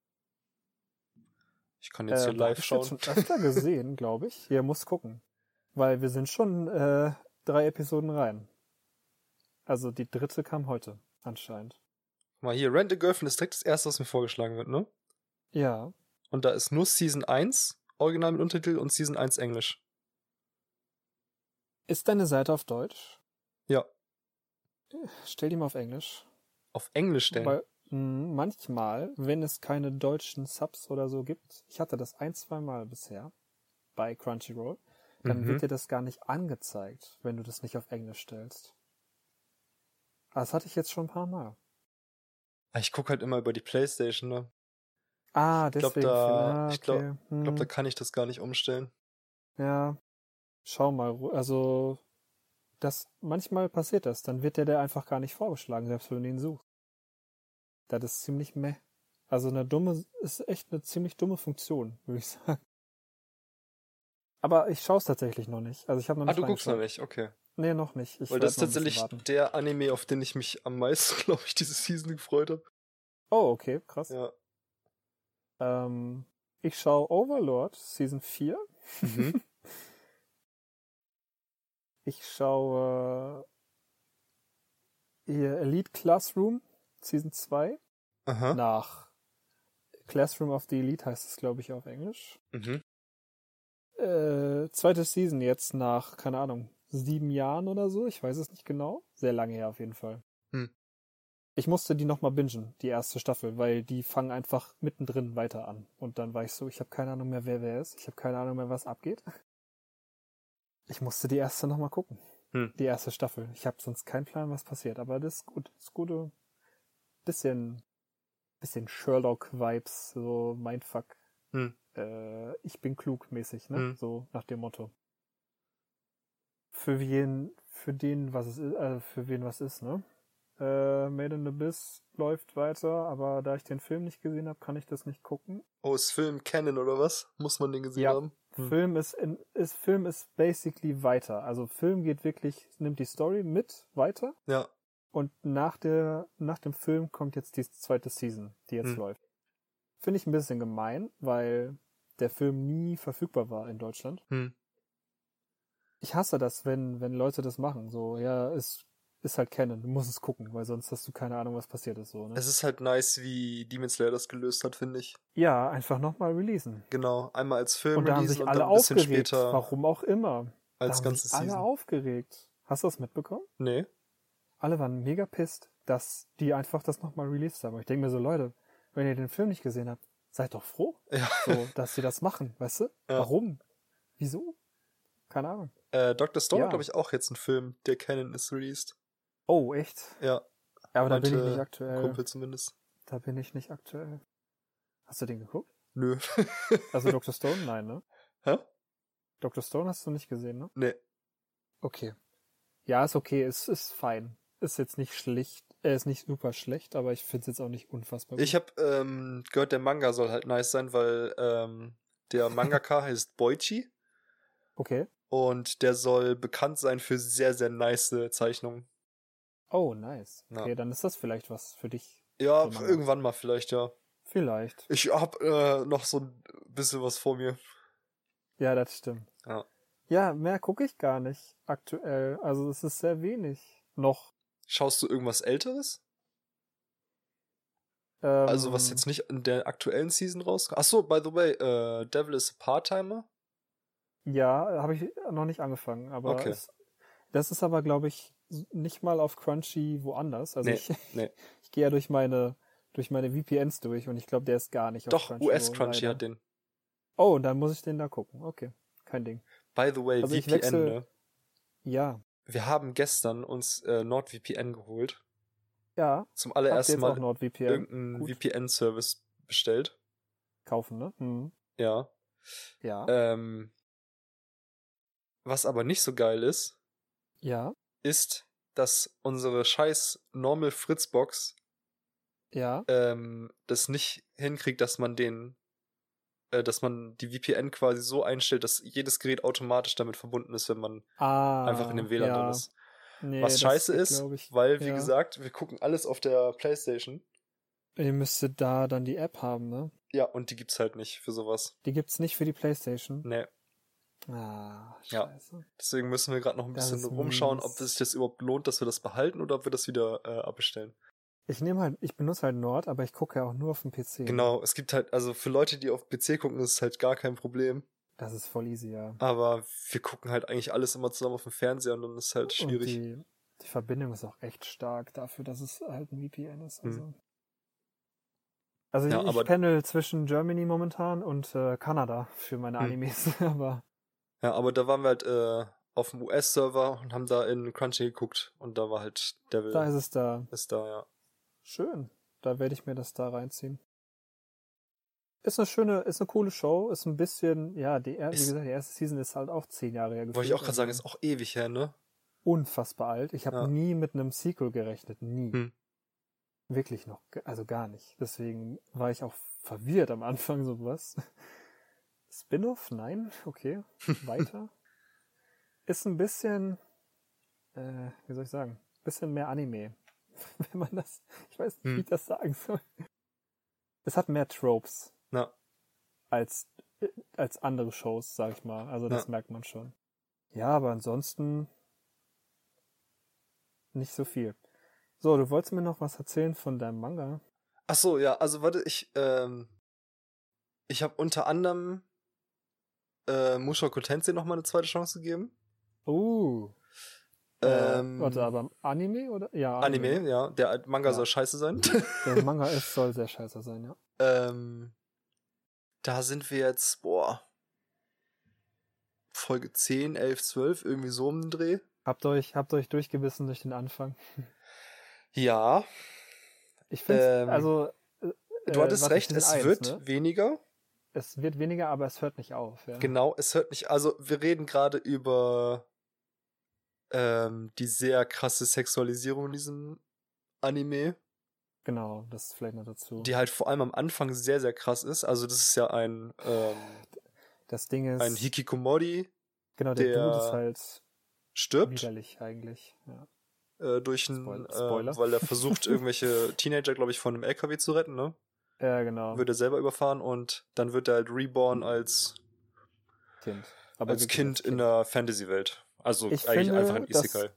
Ich kann jetzt hier Äh, hab live ich schauen. jetzt schon öfter gesehen, glaube ich. Ihr muss gucken. Weil wir sind schon äh, drei Episoden rein. Also die dritte kam heute, anscheinend. Mal hier, Rent a Girlfriend ist direkt das erste, was mir vorgeschlagen wird, ne? Ja. Und da ist nur Season 1, Original mit Untertitel und Season 1 Englisch. Ist deine Seite auf Deutsch? Ja. Stell die mal auf Englisch. Auf Englisch stellen. Weil mh, manchmal, wenn es keine deutschen Subs oder so gibt, ich hatte das ein, zwei Mal bisher bei Crunchyroll, dann Mhm. wird dir das gar nicht angezeigt, wenn du das nicht auf Englisch stellst. Aber Das hatte ich jetzt schon ein paar Mal. Ah, Ich gucke halt immer über die Playstation, ne? Ah, glaub, deswegen. da- ah, ich glaub- okay. Ich glaube, da Hm, kann ich das gar nicht umstellen. ja. Schau mal, also das manchmal passiert das, dann wird der der einfach gar nicht vorgeschlagen, selbst wenn du ihn suchst. Das ist ziemlich meh. Also eine dumme, ist echt eine ziemlich dumme Funktion, würde ich sagen. Aber ich schaue es tatsächlich noch nicht. Also ich habe noch Ah, nicht du guckst noch nicht, okay. Nee, noch nicht. Ich Weil das ist tatsächlich der Anime, auf den ich mich am meisten, glaube ich, diese Season gefreut habe. Oh, okay, krass. Ja. Ähm, ich schaue Overlord Season 4. Mhm. Ich schaue hier Elite Classroom Season 2 Aha. nach Classroom of the Elite heißt es, glaube ich, auf Englisch. Mhm. Äh, zweite Season jetzt nach, keine Ahnung, sieben Jahren oder so. Ich weiß es nicht genau. Sehr lange her auf jeden Fall. Hm. Ich musste die nochmal bingen, die erste Staffel, weil die fangen einfach mittendrin weiter an. Und dann war ich so, ich habe keine Ahnung mehr, wer wer ist. Ich habe keine Ahnung mehr, was abgeht. Ich musste die erste nochmal gucken. Hm. Die erste Staffel. Ich habe sonst keinen Plan, was passiert. Aber das ist gut. Das ist gute. Bisschen, bisschen Sherlock-Vibes, so Mindfuck. Hm. Äh, ich bin klug mäßig, ne? Hm. So nach dem Motto. Für wen, für den, was es ist, äh, für wen was ist, ne? Äh, Made in Abyss läuft weiter, aber da ich den Film nicht gesehen habe, kann ich das nicht gucken. Oh, ist Film Canon oder was? Muss man den gesehen Ja. haben? Hm. Film ist, in, ist Film ist basically weiter. Also Film geht wirklich, nimmt die Story mit weiter Ja. und nach der nach dem Film kommt jetzt die zweite Season, die jetzt Hm. läuft. Finde ich ein bisschen gemein, weil der Film nie verfügbar war in Deutschland. Hm. Ich hasse das, wenn, wenn Leute das machen. So, ja, es ist halt Canon, du musst es gucken, weil sonst hast du keine Ahnung, was passiert ist. So, ne? Es ist halt nice, wie Demon Slayer das gelöst hat, finde ich. Ja, einfach nochmal releasen. Genau, einmal als Film Und da haben sich alle aufgeregt, warum auch immer. Da als haben ganze sich alle Season. aufgeregt. Hast du das mitbekommen? Nee. Alle waren mega pisst, dass die einfach das nochmal released haben. Ich denke mir so, Leute, wenn ihr den Film nicht gesehen habt, seid doch froh, Ja. so, dass sie das machen, weißt du? Ja. Warum? Wieso? Keine Ahnung. Äh, Dr. Stone Ja. hat, glaube ich, auch jetzt einen Film, der Canon ist released. Oh, echt? Ja, Ja, aber da bin ich Meinte nicht aktuell. Kumpel zumindest. Da bin ich nicht aktuell. Hast du den geguckt? Nö. Also Dr. Stone? Nein, ne? Hä? Dr. Stone hast du nicht gesehen, ne? Nee. Okay. Ja, ist okay, es ist fein. Ist jetzt nicht schlecht, er ist nicht super schlecht, aber ich finde es jetzt auch nicht unfassbar gut. Ich habe ähm, gehört, der Manga soll halt nice sein, weil ähm, der Mangaka heißt Boichi okay. und der soll bekannt sein für sehr, sehr nice Zeichnungen. Oh, nice. Ja. Okay, dann ist das vielleicht was für dich. Ja, irgendwann mal vielleicht, ja. Vielleicht. Ich hab äh, noch so ein bisschen was vor mir. Ja, das stimmt. Ja. Ja, mehr gucke ich gar nicht aktuell. Also es ist sehr wenig noch. Schaust du irgendwas Älteres? Ähm, Also was jetzt nicht in der aktuellen Season rauskommt? Ach so, by the way, äh, Devil is a Part-Timer? Ja, habe ich noch nicht angefangen, aber Okay. es, das ist aber, glaube ich, nicht mal auf Crunchy woanders. Also Nee, ich, nee. ich gehe ja durch meine durch meine VPNs durch und ich glaube, der ist gar nicht auf Doch, Crunchy. US-Crunchy leider. hat den. Oh, und dann muss ich den da gucken. Okay, kein Ding. By the way, Also ich VPN, wechsel- ne? Ja, Wir haben gestern uns äh, NordVPN geholt. ja. Zum allerersten Mal NordVPN irgendeinen. VPN-Service bestellt. kaufen, ne? Mhm. Ja. Ja. Ähm, was aber nicht so geil ist, ja. ist, dass unsere scheiß Normal Fritzbox Ja. ähm, das nicht hinkriegt, dass man den, äh, dass man die VPN quasi so einstellt, dass jedes Gerät automatisch damit verbunden ist, wenn man Ah. einfach in dem WLAN ja. drin ist. Nee, Was scheiße ist, ich. weil, wie ja. gesagt, wir gucken alles auf der Playstation. Ihr müsstet da dann die App haben, ne? Ja, und die gibt's halt nicht für sowas. Die gibt's nicht für die Playstation. Nee. Ah, Ja. scheiße. Deswegen müssen wir gerade noch ein Das bisschen rumschauen, mies. ob es sich das überhaupt lohnt, dass wir das behalten oder ob wir das wieder äh, abbestellen. Ich nehme halt, ich benutze halt Nord, aber ich gucke ja auch nur auf dem PC. Genau, es gibt halt, also für Leute, die auf PC gucken, ist es halt gar kein Problem. Das ist voll easy, ja. Aber wir gucken halt eigentlich alles immer zusammen auf dem Fernseher und dann ist es halt schwierig. die, die Verbindung ist auch echt stark dafür, dass es halt ein VPN ist. Also, also Ja, ich, ich pendel zwischen Germany momentan und äh, Kanada für meine Hm. Animes, aber Ja, aber da waren wir halt äh, auf dem US-Server und haben da in Crunchy geguckt und da war halt Devil da ist es da. ist da, ja. Schön. Da werde ich mir das da reinziehen. Ist eine schöne, ist eine coole Show, ist ein bisschen, ja, die, wie gesagt, die erste Season ist halt auch zehn Jahre her. Wollte ich auch gerade sagen, also ist auch ewig her, ne? unfassbar alt. Ich habe Ja. nie mit einem Sequel gerechnet, nie. Hm. Wirklich noch, also gar nicht. Deswegen war ich auch verwirrt am Anfang, so was. Spin-off? Nein? Okay. Weiter. Ist ein bisschen, äh, wie soll ich sagen, bisschen mehr Anime. Wenn man das, ich weiß nicht, wie Hm. ich das sagen soll. Es hat mehr Tropes Na, als, äh, als andere Shows, sag ich mal. Also das Ja. merkt man schon. Ja, aber ansonsten nicht so viel. So, du wolltest mir noch was erzählen von deinem Manga. Ach so, ja, also warte, ich, ähm, ich habe unter anderem äh, Mushoku Tensei noch mal eine zweite Chance gegeben. Uh. Ähm, äh, warte, aber Anime oder? Ja, Anime, ja, der Manga Ja. soll scheiße sein. Der Manga ist, soll sehr scheiße sein, ja. ähm, da sind wir jetzt, boah, Folge 10, 11, 12, irgendwie so um den Dreh. Habt euch, habt euch durchgebissen durch den Anfang. Ja, Ich finde, Ähm, also. äh, du hattest recht, es eins, wird Ne? weniger. Es wird weniger, aber es hört nicht auf. Ja. Genau, es hört nicht, also wir reden gerade über ähm, die sehr krasse Sexualisierung in diesem Anime, Genau, das ist vielleicht noch dazu. die halt vor allem am Anfang sehr, sehr krass ist. Also das ist ja ein, ähm, das Ding ist. ein Hikikomori, genau, der, der Dude ist halt stirbt widerlich eigentlich. Ja. äh, durch einen, äh, Spoiler. weil er versucht, irgendwelche Teenager, glaube ich, von einem LKW zu retten, ne? Ja, genau. wird er selber überfahren und dann wird er halt reborn als, Kind. als wirklich Kind in der Fantasy-Welt. Also Ich eigentlich finde, einfach ein Isekai.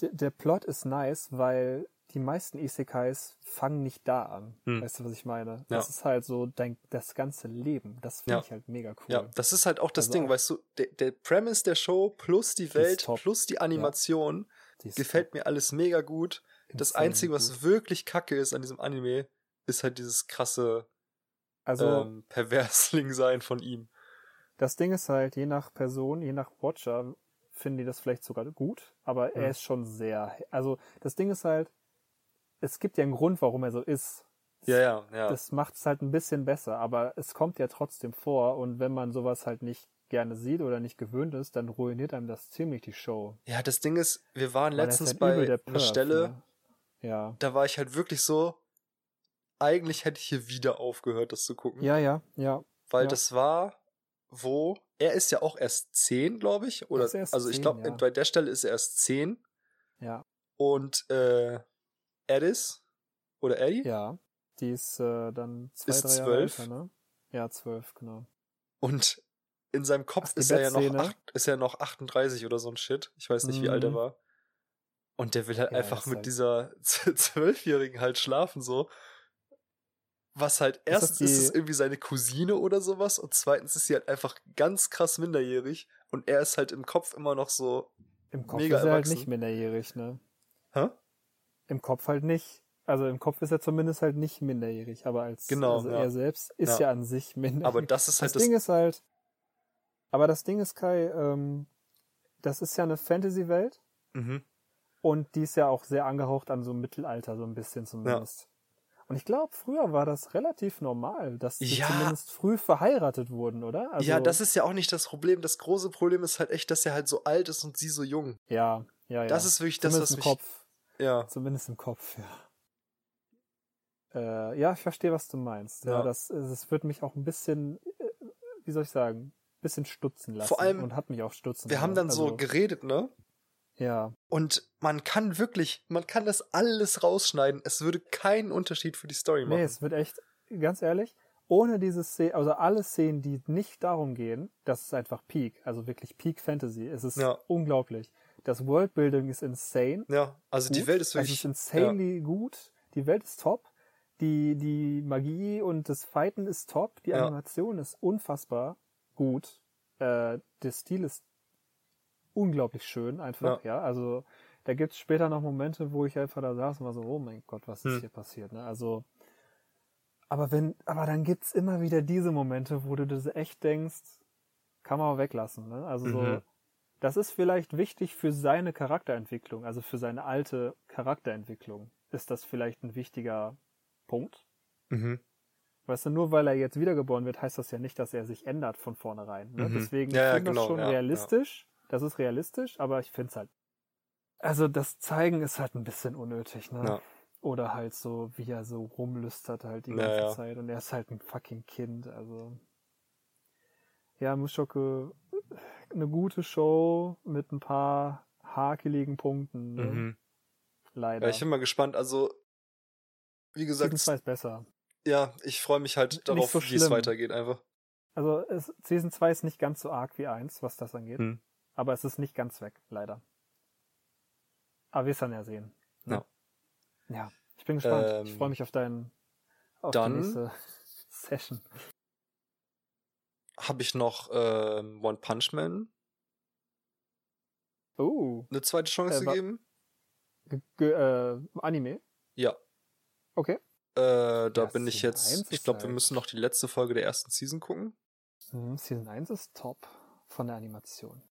Der, Plot ist nice, weil die meisten Isekais fangen nicht da an. Hm. Weißt du, was ich meine? Ja. Das ist halt so dein, das ganze Leben. Das finde Ja. ich halt mega cool. Ja, das ist halt auch das Also Ding, auch- weißt du, der, der Premise der Show plus die Welt top. plus die Animation Die gefällt mir alles mega gut. Das insane Einzige, was gut. wirklich kacke ist an diesem Anime, ist halt dieses krasse Also, ähm, Perversling-Sein von ihm. das Ding ist halt, je nach Person, je nach Watcher, finden die das vielleicht sogar gut, aber Hm. er ist schon sehr. Also, das Ding ist halt, es gibt ja einen Grund, warum er so ist. Ja, ja, ja. Das macht es halt ein bisschen besser, aber es kommt ja trotzdem vor und wenn man sowas halt nicht gerne sieht oder nicht gewöhnt ist, dann ruiniert einem das ziemlich die Show. ja, das Ding ist, wir waren letztens halt bei der einer Stelle, ne? Ja. da war ich halt wirklich so, eigentlich hätte ich hier wieder aufgehört, das zu gucken. Ja, ja, ja. Weil ja. das war, wo, er ist ja auch erst 10, glaube ich. Oder, also ich 10, glaube, ja. bei der Stelle ist er erst 10. Ja. Und äh, Addis oder Eddie Ja. Die ist äh, dann zwei, Ist drei Jahre zwölf. älter, ne? Ja, zwölf, genau. und in seinem Kopf Ach, ist er ja noch acht, ist er noch 38 oder so ein Shit. Ich weiß nicht, wie alt er Mhm. war. Und der will halt Ja, einfach mit halt- dieser Zwölfjährigen halt schlafen so. Was halt das erstens ist es die- irgendwie seine Cousine oder sowas und zweitens ist sie halt einfach ganz krass minderjährig und er ist halt im Kopf immer noch so, Im Kopf Mega ist er halt erwachsen. nicht minderjährig, ne? hä? Im Kopf halt nicht. Also im Kopf ist er zumindest halt nicht minderjährig, aber als Genau, also ja. er selbst ist Ja. ja, an sich minderjährig. Aber das ist das halt das, Ding ist halt, aber das Ding ist Kai, ähm, das ist ja eine Fantasy-Welt mhm. und die ist ja auch sehr angehaucht an so Mittelalter, so ein bisschen zumindest. Und ich glaube, früher war das relativ normal, dass sie Ja. zumindest früh verheiratet wurden, oder? Also, ja, das ist ja auch nicht das Problem. Das große Problem ist halt echt, dass er halt so alt ist und sie so jung. ja, ja, ja. Das ist wirklich das, zumindest was im mich, Kopf. ja, Zumindest im Kopf, ja. Äh, ja, ich verstehe, was du meinst. Ja, Ja. das, das wird mich auch ein bisschen, äh, wie soll ich sagen, ein bisschen stutzen lassen. Vor allem, und hat mich auch stutzen wir haben lassen. dann so Also, geredet, ne? Ja, Und man kann wirklich, man kann das alles rausschneiden. Es würde keinen Unterschied für die Story machen. nee, es wird echt, ganz ehrlich, ohne diese Szene, also alle Szenen, die nicht darum gehen, das ist einfach Peak, also wirklich Peak Fantasy. Es ist Ja. unglaublich. Das Worldbuilding ist insane. ja, also die gut. Welt ist Es wirklich. ist insanely gut. Die Welt ist top. Die, die Magie und das Fighten ist top. Die Ja. Animation ist unfassbar gut. Äh, der Stil ist unglaublich schön einfach, ja. Also da gibt's später noch Momente, wo ich einfach da saß und war so, oh mein Gott, was ist Hm. hier passiert? Ne? Also, aber wenn, aber dann gibt's immer wieder diese Momente, wo du das echt denkst, kann man auch weglassen. Ne? Also so, Mhm. das ist vielleicht wichtig für seine Charakterentwicklung, also für seine alte Charakterentwicklung. Ist das vielleicht ein wichtiger Punkt? Mhm. Weißt du, nur weil er jetzt wiedergeboren wird, heißt das ja nicht, dass er sich ändert von vornherein. Ne? Mhm. Deswegen Ja, ja, ich finde genau, das schon ja, realistisch. Das ist realistisch, aber ich finde es halt. Also das Zeigen ist halt ein bisschen unnötig, ne? Ja. Oder halt so, wie er so rumlüstert halt die ganze ja. Zeit. Und er ist halt ein fucking Kind, also. Ja, Mushoku, eine gute Show mit ein paar hakeligen Punkten, ne? Mhm. Leider. Ja, ich bin mal gespannt. Also, wie Season gesagt, 2 ist besser. ja, ich freue mich halt darauf, so wie es weitergeht einfach. Also es, Season 2 ist nicht ganz so arg wie 1, was das angeht. Hm. Aber es ist nicht ganz weg, leider. Aber wir es dann ja sehen. ne? Ja, ich bin gespannt. ich Ähm, freue mich auf deinen auf dann- die nächste Session. Habe ich noch ähm, One Punch Man Oh, eine zweite Chance Äh, gegeben? ge- ge- äh, Anime. Ja. Okay. Äh, da Ja, bin ich jetzt. 1 Ich glaube, wir halt- müssen noch die letzte Folge der ersten Season gucken. Hm, Season 1 ist top von der Animation.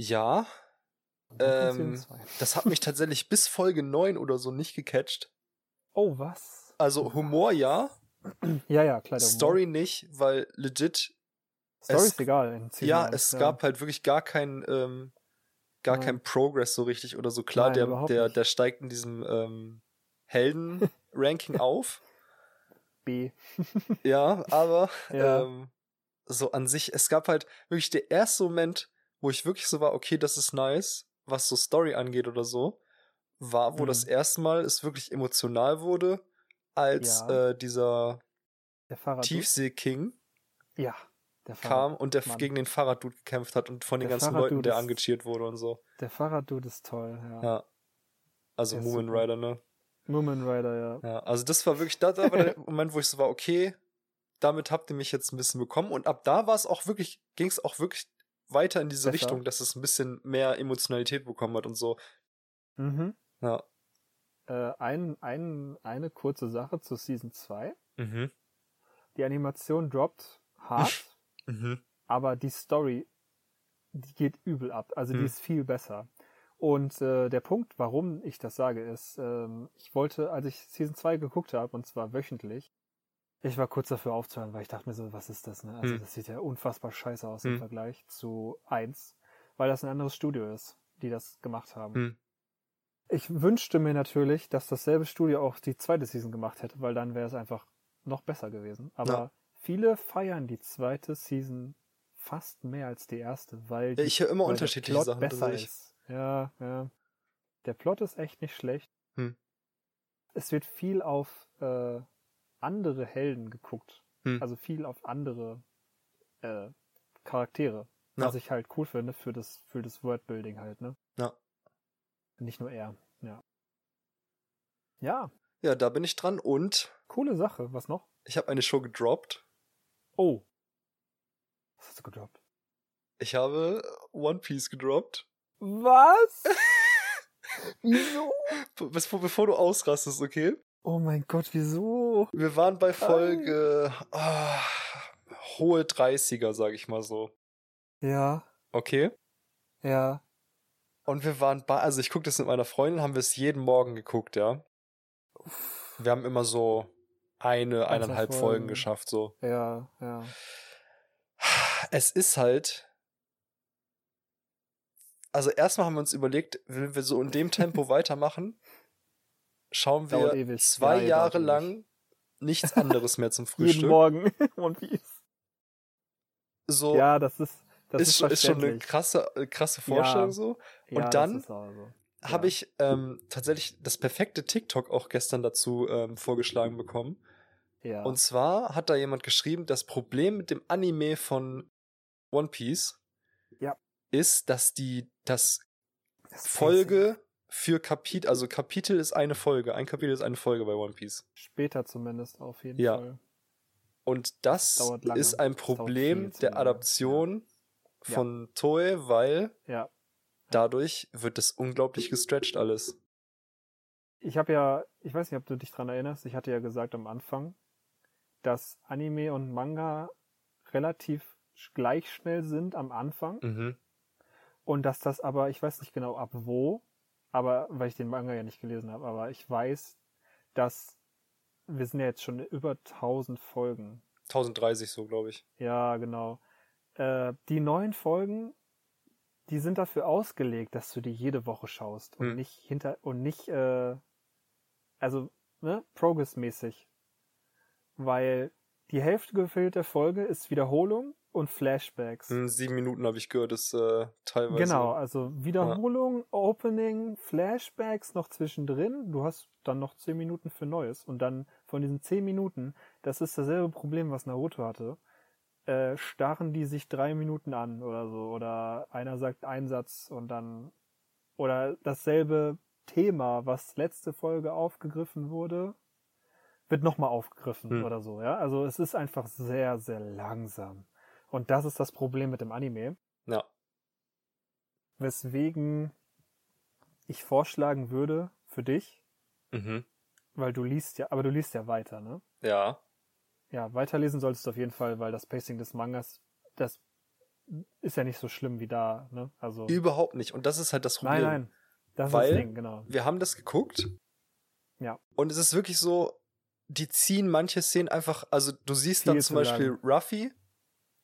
Ja, Ähm, Season 2. das hat mich tatsächlich bis Folge 9 oder so nicht gecatcht. Oh, was? Also Humor ja, Ja, ja, klar. der Humor. Story nicht, weil legit, Story ist egal ja, 1, es gab halt wirklich gar keinen, ähm, gar Nein. keinen Progress so richtig oder so. Klar, Nein, der, der, der steigt in diesem ähm, Helden-Ranking auf. B. Ja, aber Ja. ähm, so an sich, es gab halt wirklich der erste Moment, wo ich wirklich so war, okay, das ist nice, was so Story angeht oder so, war, wo Mhm. das erste Mal es wirklich emotional wurde, als Ja. äh, dieser. Tiefsee-King Ja, kam und der Mann. gegen den Fahrraddude gekämpft hat und von den Der ganzen Leuten, der angecheert wurde und so. Der Fahrraddude ist toll, ja. Ja. Also Der Moomin. Rider, ne? Moomin Rider, ja. Ja, also das war wirklich, da, da war der Moment, wo ich so war, okay, damit habt ihr mich jetzt ein bisschen bekommen. Und ab da war es auch wirklich, ging es auch wirklich weiter in diese Besser. Richtung, dass es ein bisschen mehr Emotionalität bekommen hat und so. Mhm. Ja. Äh, ein, ein, eine kurze Sache zu Season 2. Mhm. Die Animation droppt hart, Mhm. aber die Story, die geht übel ab. Also die Hm. ist viel besser. Und äh, der Punkt, warum ich das sage, ist, ähm, ich wollte, als ich Season 2 geguckt habe, und zwar wöchentlich, ich war kurz dafür aufzuhören, weil ich dachte mir so, was ist das? Ne? Also Hm. das sieht ja unfassbar scheiße aus im Hm. Vergleich zu 1, weil das ein anderes Studio ist, die das gemacht haben. Hm. Ich wünschte mir natürlich, dass dasselbe Studio auch die zweite Season gemacht hätte, weil dann wäre es einfach noch besser gewesen. Aber Ja. viele feiern die zweite Season fast mehr als die erste, weil die, Ich höre immer unterschiedliche der Plot Sachen. besser tatsächlich. ist. Ja, ja. Der Plot ist echt nicht schlecht. Hm. Es wird viel auf äh, andere Helden geguckt. Hm. Also viel auf andere äh, Charaktere. Ja. Was ich halt cool finde für das, für das Wordbuilding halt, ne? Ja. Nicht nur er, ja. Ja, Ja, da bin ich dran und coole Sache. Was noch? ich habe eine Show gedroppt. Oh. Was hast du gedroppt? Ich habe One Piece gedroppt. Was? Wieso? Be- Bevor, bevor du ausrastest, okay? Oh mein Gott, wieso? Wir waren bei Folge ah, hohe 30er, sag ich mal so. Ja, Okay? ja. Und wir waren bei, also ich gucke das mit meiner Freundin, haben wir es jeden Morgen geguckt, ja. Wir haben immer so eine, eineinhalb Folgen. Folgen. geschafft, so. Ja, ja. Es ist halt. Also erstmal haben wir uns überlegt, wenn wir so in dem Tempo weitermachen, schauen wir ewig. zwei Ja, ja, Jahre lang nichts anderes mehr zum Jeden Frühstück. Morgen One Piece. So Ja, das ist, das ist, ist, schon, ist schon eine krasse, äh, krasse Vorstellung Ja. so. ja, und dann ist aber so. habe Ja. ich ähm, tatsächlich das perfekte TikTok auch gestern dazu ähm, vorgeschlagen bekommen. Ja. Und zwar hat da jemand geschrieben, das Problem mit dem Anime von One Piece Ja. ist, dass die Das Folge für Kapitel, also Kapitel ist eine Folge, ein Kapitel ist eine Folge bei One Piece. Später zumindest auf jeden Ja. Fall. Und das ist ein Das Problem der. Adaption Ja. von Toei, weil Ja. dadurch wird es unglaublich gestretched alles. Ich habe ja, ich weiß nicht, ob du dich dran erinnerst, ich hatte ja gesagt am Anfang, dass Anime und Manga relativ gleich schnell sind am Anfang Mhm. und dass das aber, ich weiß nicht genau ab wo, aber weil ich den Manga ja nicht gelesen habe, aber ich weiß, dass wir sind ja jetzt schon über 1000 Folgen. 1030 so, glaube ich. Ja, genau. Äh, die neuen Folgen, die sind dafür ausgelegt, dass du die jede Woche schaust und Hm. nicht hinter und nicht, äh, also ne, progressmäßig, weil die Hälfte gefüllt der Folge ist Wiederholung und Flashbacks. In sieben Minuten habe ich gehört, ist äh, teilweise. Genau, also Wiederholung, Opening, Flashbacks noch zwischendrin. Du hast dann noch zehn Minuten für Neues. Und dann von diesen zehn Minuten, das ist dasselbe Problem, was Naruto hatte, äh, starren die sich drei Minuten an oder so. Oder einer sagt einen Satz und dann. Oder dasselbe Thema, was letzte Folge aufgegriffen wurde, wird nochmal aufgegriffen Hm. oder so, ja. Also es ist einfach sehr, sehr langsam. Und das ist das Problem mit dem Anime Ja. weswegen ich vorschlagen würde für dich, Mhm. weil du liest ja, aber du liest ja weiter, ne? Ja. Ja, weiterlesen solltest du auf jeden Fall, weil das Pacing des Mangas, das ist ja nicht so schlimm wie da, ne? Also Überhaupt nicht. Und das ist halt das Problem. nein, nein, das Weil- ist das Ding, genau. Wir haben das geguckt. Ja. Und es ist wirklich so, die ziehen manche Szenen einfach, also du siehst dann Viel zum zu Beispiel lang. Ruffy,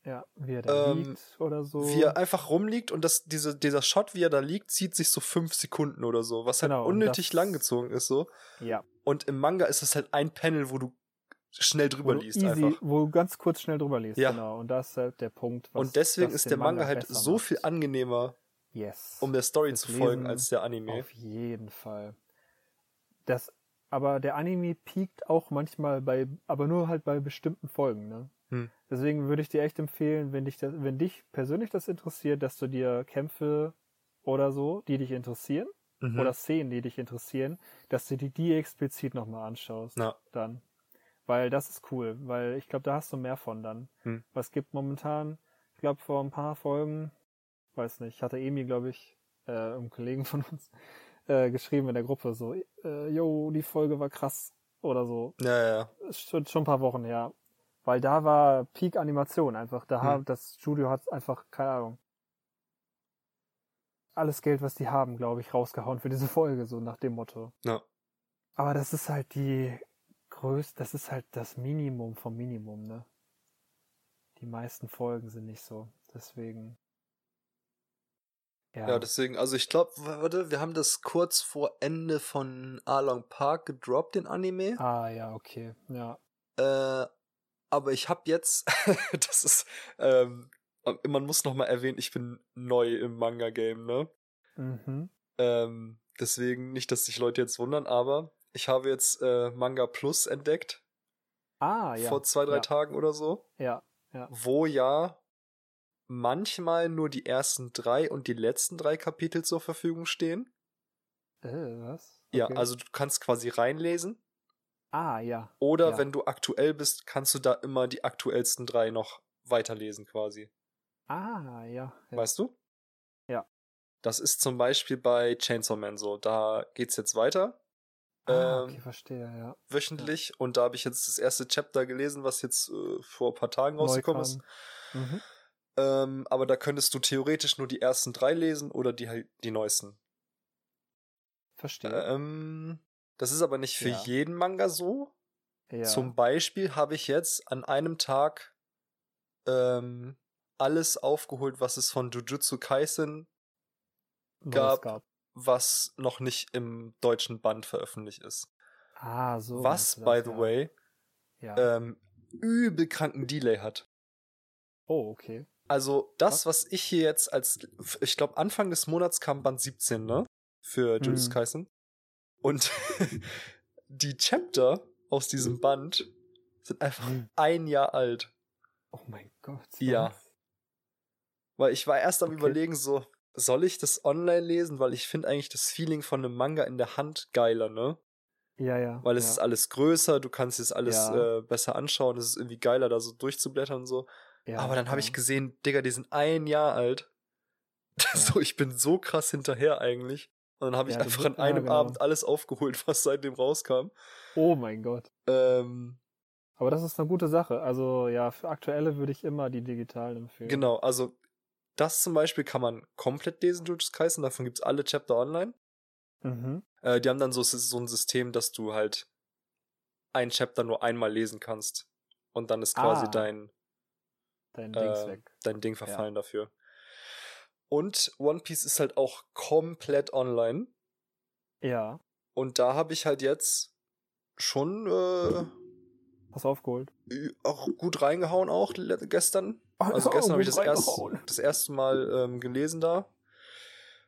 Ja, wie er da Ähm, liegt oder so. wie er einfach rumliegt und das, diese, dieser Shot, wie er da liegt, zieht sich so fünf Sekunden oder so, was halt Genau, und unnötig das- langgezogen ist so. ja, Und im Manga ist es halt ein Panel, wo du schnell wo drüber du liest easy, einfach. wo du ganz kurz schnell drüber liest, Ja. genau. Und das ist halt der Punkt, was Und deswegen ist der Manga halt besser so macht. viel angenehmer, Yes. um der Story Fürs zu folgen, Lesen als der Anime. Auf jeden Fall. Das, aber der Anime piekt auch manchmal bei, aber nur halt bei bestimmten Folgen, ne? Hm. Deswegen würde ich dir echt empfehlen, wenn dich das, wenn dich persönlich das interessiert, dass du dir Kämpfe oder so, die dich interessieren, Mhm. oder Szenen, die dich interessieren, dass du dir die explizit nochmal anschaust. Ja. Dann. Weil das ist cool, weil ich glaube, da hast du mehr von dann. Hm. Was gibt momentan, ich glaube, vor ein paar Folgen, weiß nicht, hatte Emi, glaube ich, äh, einem Kollegen von uns, äh, geschrieben in der Gruppe, so, äh, yo, die Folge war krass oder so. Ja, ja, ja. Schon, schon ein paar Wochen her. Weil da war Peak Animation einfach. Da Hm. das Studio hat einfach, keine Ahnung, alles Geld, was die haben, glaube ich, rausgehauen für diese Folge, so nach dem Motto. Ja. Aber das ist halt die größte, das ist halt das Minimum vom Minimum, ne? Die meisten Folgen sind nicht so. Deswegen. Ja, Ja, deswegen, also ich glaube, warte, wir haben das kurz vor Ende von Along Park gedroppt, den Anime. ah, ja, okay. Ja. Äh, aber ich habe jetzt, das ist, ähm, man muss noch mal erwähnen, ich bin neu im Manga-Game, ne? Mhm. Ähm, deswegen nicht, dass sich Leute jetzt wundern, aber ich habe jetzt äh, Manga Plus entdeckt, Ah, ja. vor zwei, drei ja. Tagen oder so, Ja. wo ja manchmal nur die ersten drei und die letzten drei Kapitel zur Verfügung stehen. Äh, was? Ja, Okay. also du kannst quasi reinlesen. Ah, ja. Oder Ja. wenn du aktuell bist, kannst du da immer die aktuellsten drei noch weiterlesen quasi. Ah, ja. ja. Weißt du? Ja. Das ist zum Beispiel bei Chainsaw Man so. Da geht's jetzt weiter. Ah, ähm, okay, verstehe, ja. Wöchentlich. Und da habe ich jetzt das erste Chapter gelesen, was jetzt äh, vor ein paar Tagen rausgekommen ist. Mhm. Ähm, aber da könntest du theoretisch nur die ersten drei lesen oder die halt die neuesten. Verstehe. Ähm, das ist aber nicht für Ja. jeden Manga so. ja. Zum Beispiel habe ich jetzt an einem Tag ähm, alles aufgeholt, was es von Jujutsu Kaisen, Neues gab- was noch nicht im deutschen Band veröffentlicht ist. Ah, so. was, by the ja. way, Ja. ähm, übel kranken Delay hat. oh, okay. Also das, was ich hier jetzt als, ich glaube Anfang des Monats kam Band 17, ne? Für Jujutsu Mhm. Kaisen. Und die Chapter aus diesem Band sind einfach Mhm. ein Jahr alt. Oh mein Gott. Ja. was? Weil ich war erst am Okay. überlegen, so, soll ich das online lesen? Weil ich finde eigentlich das Feeling von einem Manga in der Hand geiler, ne? Ja, ja. Weil es ja. ist alles größer, du kannst es alles Ja. äh, besser anschauen, es ist irgendwie geiler, da so durchzublättern und so. ja, Aber dann habe ja. ich gesehen, Digga, die sind ein Jahr alt. so, ich bin so krass hinterher eigentlich. Und dann habe ich Ja, einfach an ja, einem genau. Abend alles aufgeholt, was seitdem rauskam. Oh mein Gott. Ähm, Aber das ist eine gute Sache. Also ja, für aktuelle würde ich immer die digitalen empfehlen. genau, also das zum Beispiel kann man komplett lesen, Jujutsu Kaisen, davon gibt's alle Chapter online. Mhm. Äh, die haben dann so, so ein System, dass du halt ein Chapter nur einmal lesen kannst. Und dann ist quasi Ah. dein, Dein äh, weg. dein Ding verfallen dafür. Und One Piece ist halt auch komplett online. Ja. Und da habe ich halt jetzt schon äh, du aufgeholt? auch gut reingehauen, auch gestern. Also Oh, gestern habe ich das, erst, das erste Mal ähm, gelesen da.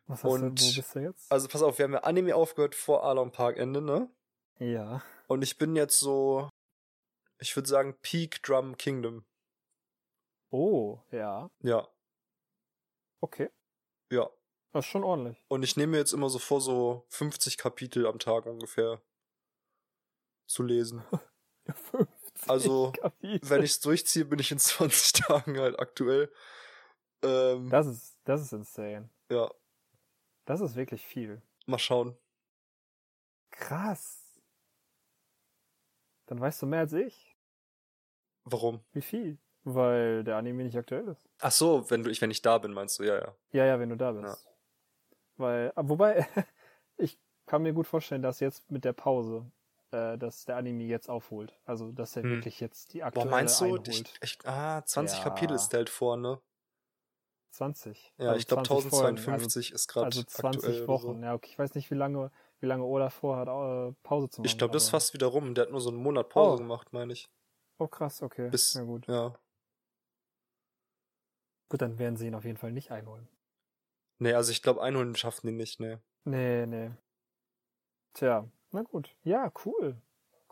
Was hast Und- du, wo bist du jetzt? Also pass auf, wir haben ja Anime aufgehört vor Alon Park Ende, ne? ja. Und ich bin jetzt so, ich würde sagen, Peak Drum Kingdom. Oh, ja. Ja, Okay. ja. Das ist schon ordentlich. Und ich nehme mir jetzt immer so vor, so 50 Kapitel am Tag ungefähr zu lesen. 50 Also, Kapitel. Wenn ich es durchziehe, bin ich in 20 Tagen halt aktuell. Ähm, Das ist, das ist insane. ja, Das ist wirklich viel. mal schauen. Krass. Dann weißt du mehr als ich. Warum? Wie viel? Weil der Anime nicht aktuell ist. Ach so, wenn du ich wenn ich da bin, meinst du? Ja, ja. Ja, ja, wenn du da bist. Ja. Weil, ah, wobei, ich kann mir gut vorstellen, dass jetzt mit der Pause, äh, dass der Anime jetzt aufholt. Also, dass er Hm. wirklich jetzt die Boah, aktuelle meinst du? Ich, ich, ah, 20 Ja. Kapitel ist der halt vor, ne? 20. Ja, Also ich glaube 20 Folgen, 1052 ist gerade also 20 aktuell oder Wochen. Ja, okay, ich weiß nicht, wie lange, wie lange Oda vorhat, äh, Pause zu So. machen. Ich glaube, das ist fast wieder rum. Der hat nur so einen Monat Pause Oh. gemacht, meine ich. Oh, krass, okay. Bis, Na gut. ja. Gut, dann werden sie ihn auf jeden Fall nicht einholen. Nee, also ich glaube, einholen schaffen die nicht, ne. Nee, nee. Tja, Na gut. Ja, cool.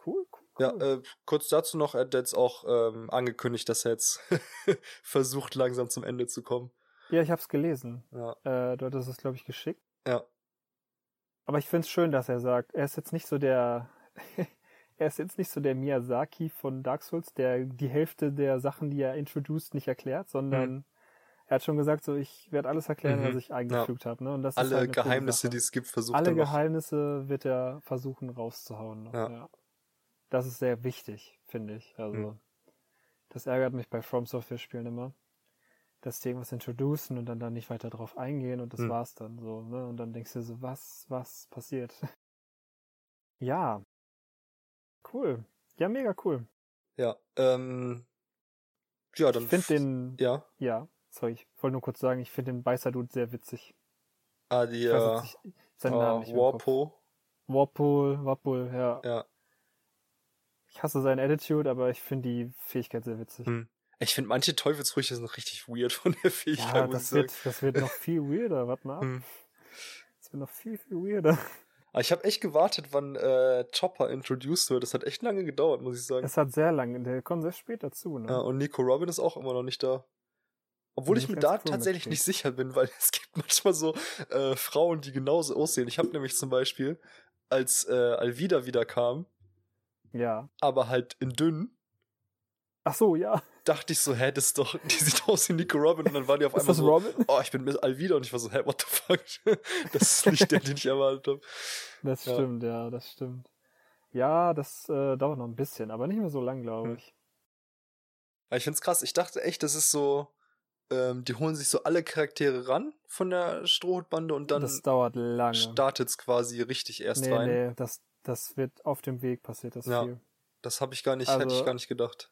Cool, cool. Ja, äh, kurz dazu noch, er hat jetzt auch ähm, angekündigt, dass er jetzt versucht, langsam zum Ende zu kommen. Ja, ich hab's gelesen. Ja. Äh, du hattest es, glaube ich, geschickt. Ja. Aber ich find's schön, dass er sagt, er ist jetzt nicht so der, er ist jetzt nicht so der Miyazaki von Dark Souls, der die Hälfte der Sachen, die er introduced, nicht erklärt, sondern Mhm. Er hat schon gesagt, so ich werde alles erklären, Mhm. was ich eingefügt habe. Ne? Und das ist Alle halt eine coole Geheimnisse, die es gibt, versucht alle er noch. Geheimnisse wird er versuchen rauszuhauen. Noch, Ja. ja. Das ist sehr wichtig, finde ich. Also Mhm. das ärgert mich bei From Software Spielen immer, dass die irgendwas introducen und dann da nicht weiter drauf eingehen und das Mhm. war's dann so. Ne? Und dann denkst du so, was, was passiert? ja, cool. Ja, mega cool. Ja, ähm, ja, dann. ich finde den, Ja, ja, sorry, ich wollte nur kurz sagen, ich finde den Beißer Dude sehr witzig. ah, die, Ich weiß äh, seinen Namen nicht. Warpo. Warpole, Warpole, ja. Ja. Ich hasse seine Attitude, aber ich finde die Fähigkeit sehr witzig. Hm. Ich finde manche Teufelsfrüchte sind richtig weird von der Fähigkeit, Ja, das sagen. wird, das wird noch viel weirder. Warte mal ab. Hm. Das wird noch viel, viel weirder. Aber ich habe echt gewartet, wann äh, Chopper introduced wird. Das hat echt lange gedauert, muss ich sagen. Es hat sehr lange, der kommt sehr spät dazu. Ne? Ja, und Nico Robin ist auch immer noch nicht da. Obwohl ich mir da cool tatsächlich nicht sicher bin, weil es gibt manchmal so äh, Frauen, die genauso aussehen. Ich habe nämlich zum Beispiel, als äh, Alvida wieder kam, Ja. aber halt in dünn, Ach so, ja. dachte ich so, hä, das ist doch, die sieht aus wie Nico Robin und dann war die auf Ist einmal das so, Robin? oh, ich bin Miss Alvida und ich war so, hä, what the fuck? das ist nicht der, den ich erwartet habe. Das Ja. stimmt, ja, das stimmt. Ja, das äh, dauert noch ein bisschen, aber nicht mehr so lang, glaube Hm. ich. Aber ich find's krass. Ich dachte echt, das ist so, ähm, die holen sich so alle Charaktere ran von der Strohhutbande und dann das dauert lange. startet's quasi richtig erst nee, rein. nee, das, das wird auf dem Weg passiert, das Ja. viel. Das habe ich gar nicht, hätte ich Also- gar nicht gedacht.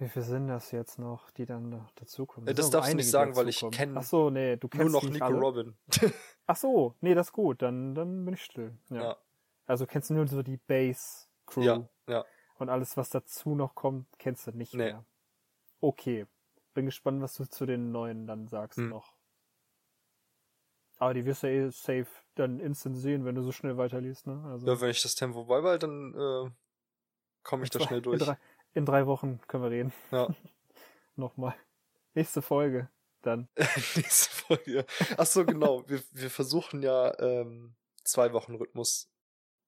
Wie viel sind das jetzt noch, die dann noch dazukommen? Äh, das auch darfst du nicht sagen, weil ich dazukommen. kenn Ach so, nee, du kennst Nur noch Nico alle? Robin. Ach so, nee, das ist gut, dann, dann bin ich still. Ja. Ja. Also kennst du nur so die Base-Crew ja, ja. und alles, was dazu noch kommt, kennst du nicht Nee. mehr. Okay. Bin gespannt, was du zu den neuen dann sagst Hm. noch. Aber die wirst du eh safe dann instant sehen, wenn du so schnell weiterliest, ne? Also Ja, wenn ich das Tempo beibehalte, dann äh, komme ich da schnell durch. In drei, in drei Wochen können wir reden. Ja. Nochmal. Nächste Folge dann. Nächste Folge. Ach so, genau. Wir, wir versuchen ja ähm, zwei Wochen Rhythmus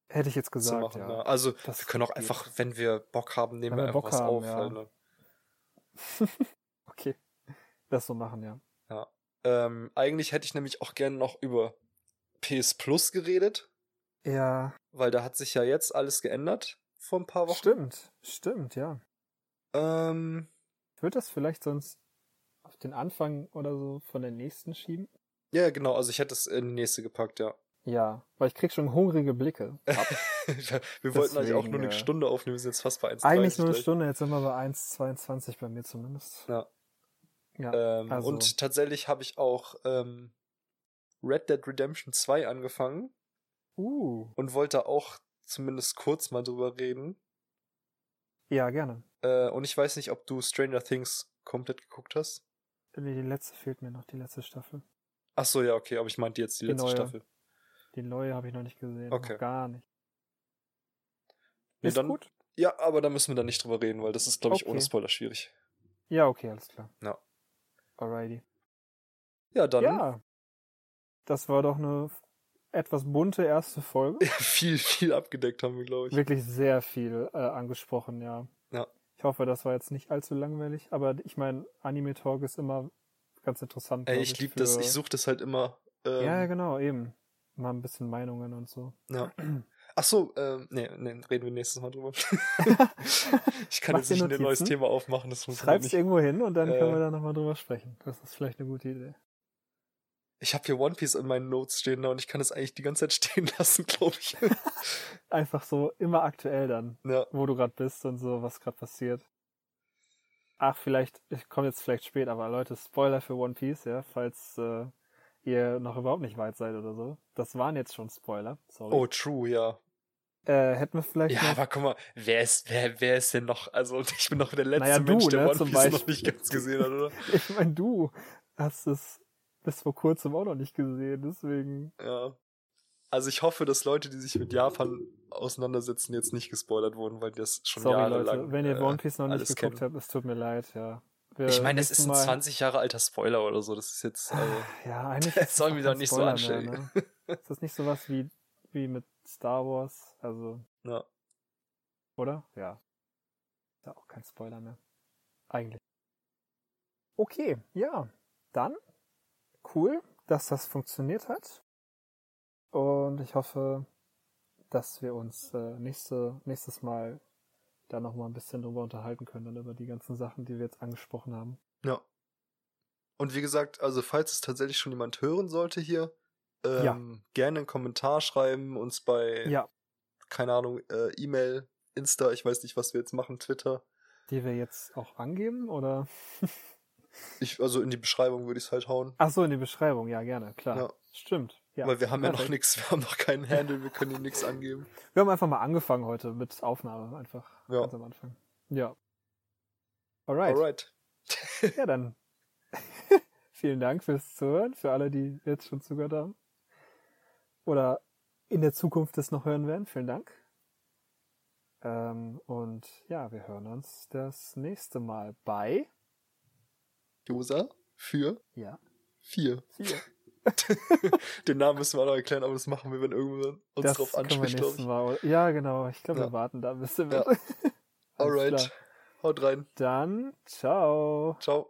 Hätte ich jetzt gesagt, machen. ja. Ne? Also Das wir können auch geht. einfach, wenn wir Bock haben, nehmen Wenn wir einfach Bock was haben, auf. ja. Okay. Das so machen, ja. ähm, eigentlich hätte ich nämlich auch gerne noch über PS Plus geredet, Ja, weil da hat sich ja jetzt alles geändert vor ein paar Wochen. stimmt. Stimmt, ja. Ähm, Ich würde das vielleicht sonst auf den Anfang oder so von der nächsten schieben. ja, genau. Also ich hätte es in die nächste gepackt, ja. Ja, weil ich krieg schon hungrige Blicke. Wir wollten eigentlich auch Deswegen, nur eine Stunde aufnehmen, wir sind jetzt fast bei 1,30 Eigentlich nur eine gleich. Stunde, jetzt sind wir bei 1,22 bei mir zumindest. Ja. Ja, Ähm, also- Und tatsächlich habe ich auch ähm, Red Dead Redemption 2 angefangen uh, und wollte auch zumindest kurz mal drüber reden. ja, gerne. Äh, und ich weiß nicht, ob du Stranger Things komplett geguckt hast. Die, die letzte fehlt mir noch, die letzte Staffel. Ach so, ja, okay, aber ich meinte jetzt die Die letzte neue. Staffel. Die neue habe ich noch nicht gesehen. Okay. Noch gar nicht. Nee, Ist dann- gut? Ja, aber da müssen wir dann nicht drüber reden, weil das ist, glaube ich, ohne Okay. Spoiler schwierig. Ja, okay, alles klar. Ja. Alrighty. Ja, dann Ja. Das war doch eine etwas bunte erste Folge. viel, viel abgedeckt haben wir, glaube ich. Wirklich sehr viel äh, angesprochen, ja. Ja. Ich hoffe, das war jetzt nicht allzu langweilig, aber ich meine, Anime Talk ist immer ganz interessant. Ey, ich liebe das, ich suche das halt immer. Ähm, Ja, genau, eben. Mal ein bisschen Meinungen und so. ja. Ach so, ähm, nee, nee, reden wir nächstes Mal drüber. ich kann jetzt nicht ein neues. Thema aufmachen, das Schreib's nicht. irgendwo hin und dann Äh. können wir da nochmal drüber sprechen. Das ist vielleicht eine gute Idee. Ich habe hier One Piece in meinen Notes stehen da und ich kann es eigentlich die ganze Zeit stehen lassen, glaube ich. Einfach so immer aktuell dann, ja. wo du gerade bist und so, was gerade passiert. Ach, vielleicht, ich komme jetzt vielleicht spät, aber Leute, Spoiler für One Piece, ja, falls äh, ihr noch überhaupt nicht weit seid oder so. Das waren jetzt schon Spoiler, sorry. Oh, true, ja. Äh, hätten wir vielleicht Ja, noch aber guck mal, wer ist, wer, wer ist denn noch? Also, ich bin noch der letzte Naja, du, Mensch, der ne, One Piece noch nicht ganz gesehen hat, oder? Ich meine, du hast es bis vor kurzem auch noch nicht gesehen, deswegen. Ja. Also ich hoffe, dass Leute, die sich mit Japan auseinandersetzen, jetzt nicht gespoilert wurden, weil das schon Sorry, jahrelang. Leute, wenn ihr äh, One Piece noch nicht geguckt kennen. habt, es tut mir leid, ja. Wir Ich meine, das ist ein Mal- 20 Jahre alter Spoiler oder so. Das ist jetzt. Also, Ja, eigentlich Das ist es soll auch mich kein doch nicht so Spoiler anstellen. Mehr, ne? Ist das nicht sowas wie, wie mit Star Wars? Also, ja. oder? Ja. Ist ja auch kein Spoiler mehr. Eigentlich. Okay, ja. Dann cool, dass das funktioniert hat. Und ich hoffe, dass wir uns äh, nächste, nächstes Mal da nochmal ein bisschen drüber unterhalten können, dann über die ganzen Sachen, die wir jetzt angesprochen haben. Ja. Und wie gesagt, also falls es tatsächlich schon jemand hören sollte hier, ähm, Ja. gerne einen Kommentar schreiben, uns bei, Ja, keine Ahnung, äh, E-Mail, Insta, ich weiß nicht, was wir jetzt machen, Twitter. die wir jetzt auch angeben, oder? Ich, also in die Beschreibung würde ich es halt hauen. Ach so, in die Beschreibung, ja, gerne, klar. Ja. Stimmt. Ja, Weil wir haben ja noch perfekt. nichts, wir haben noch keinen Handle, wir können ihm nichts angeben. Wir haben einfach mal angefangen heute mit Aufnahme, einfach Ja. ganz am Anfang. Ja. Alright. Alright. Ja, dann vielen Dank fürs Zuhören, für alle, die jetzt schon zugehört haben. Oder in der Zukunft das noch hören werden. Vielen Dank. Ähm, und ja, wir hören uns das nächste Mal bei Josa für ja, vier. vier. Den Namen müssen wir auch noch erklären, aber das machen wir, wenn irgendjemand uns das drauf anspricht, glaube ich. Mal. Ja, genau. Ich glaube, Ja. wir warten da ein bisschen Ja. Alright. klar. Haut rein. Dann, ciao. Ciao.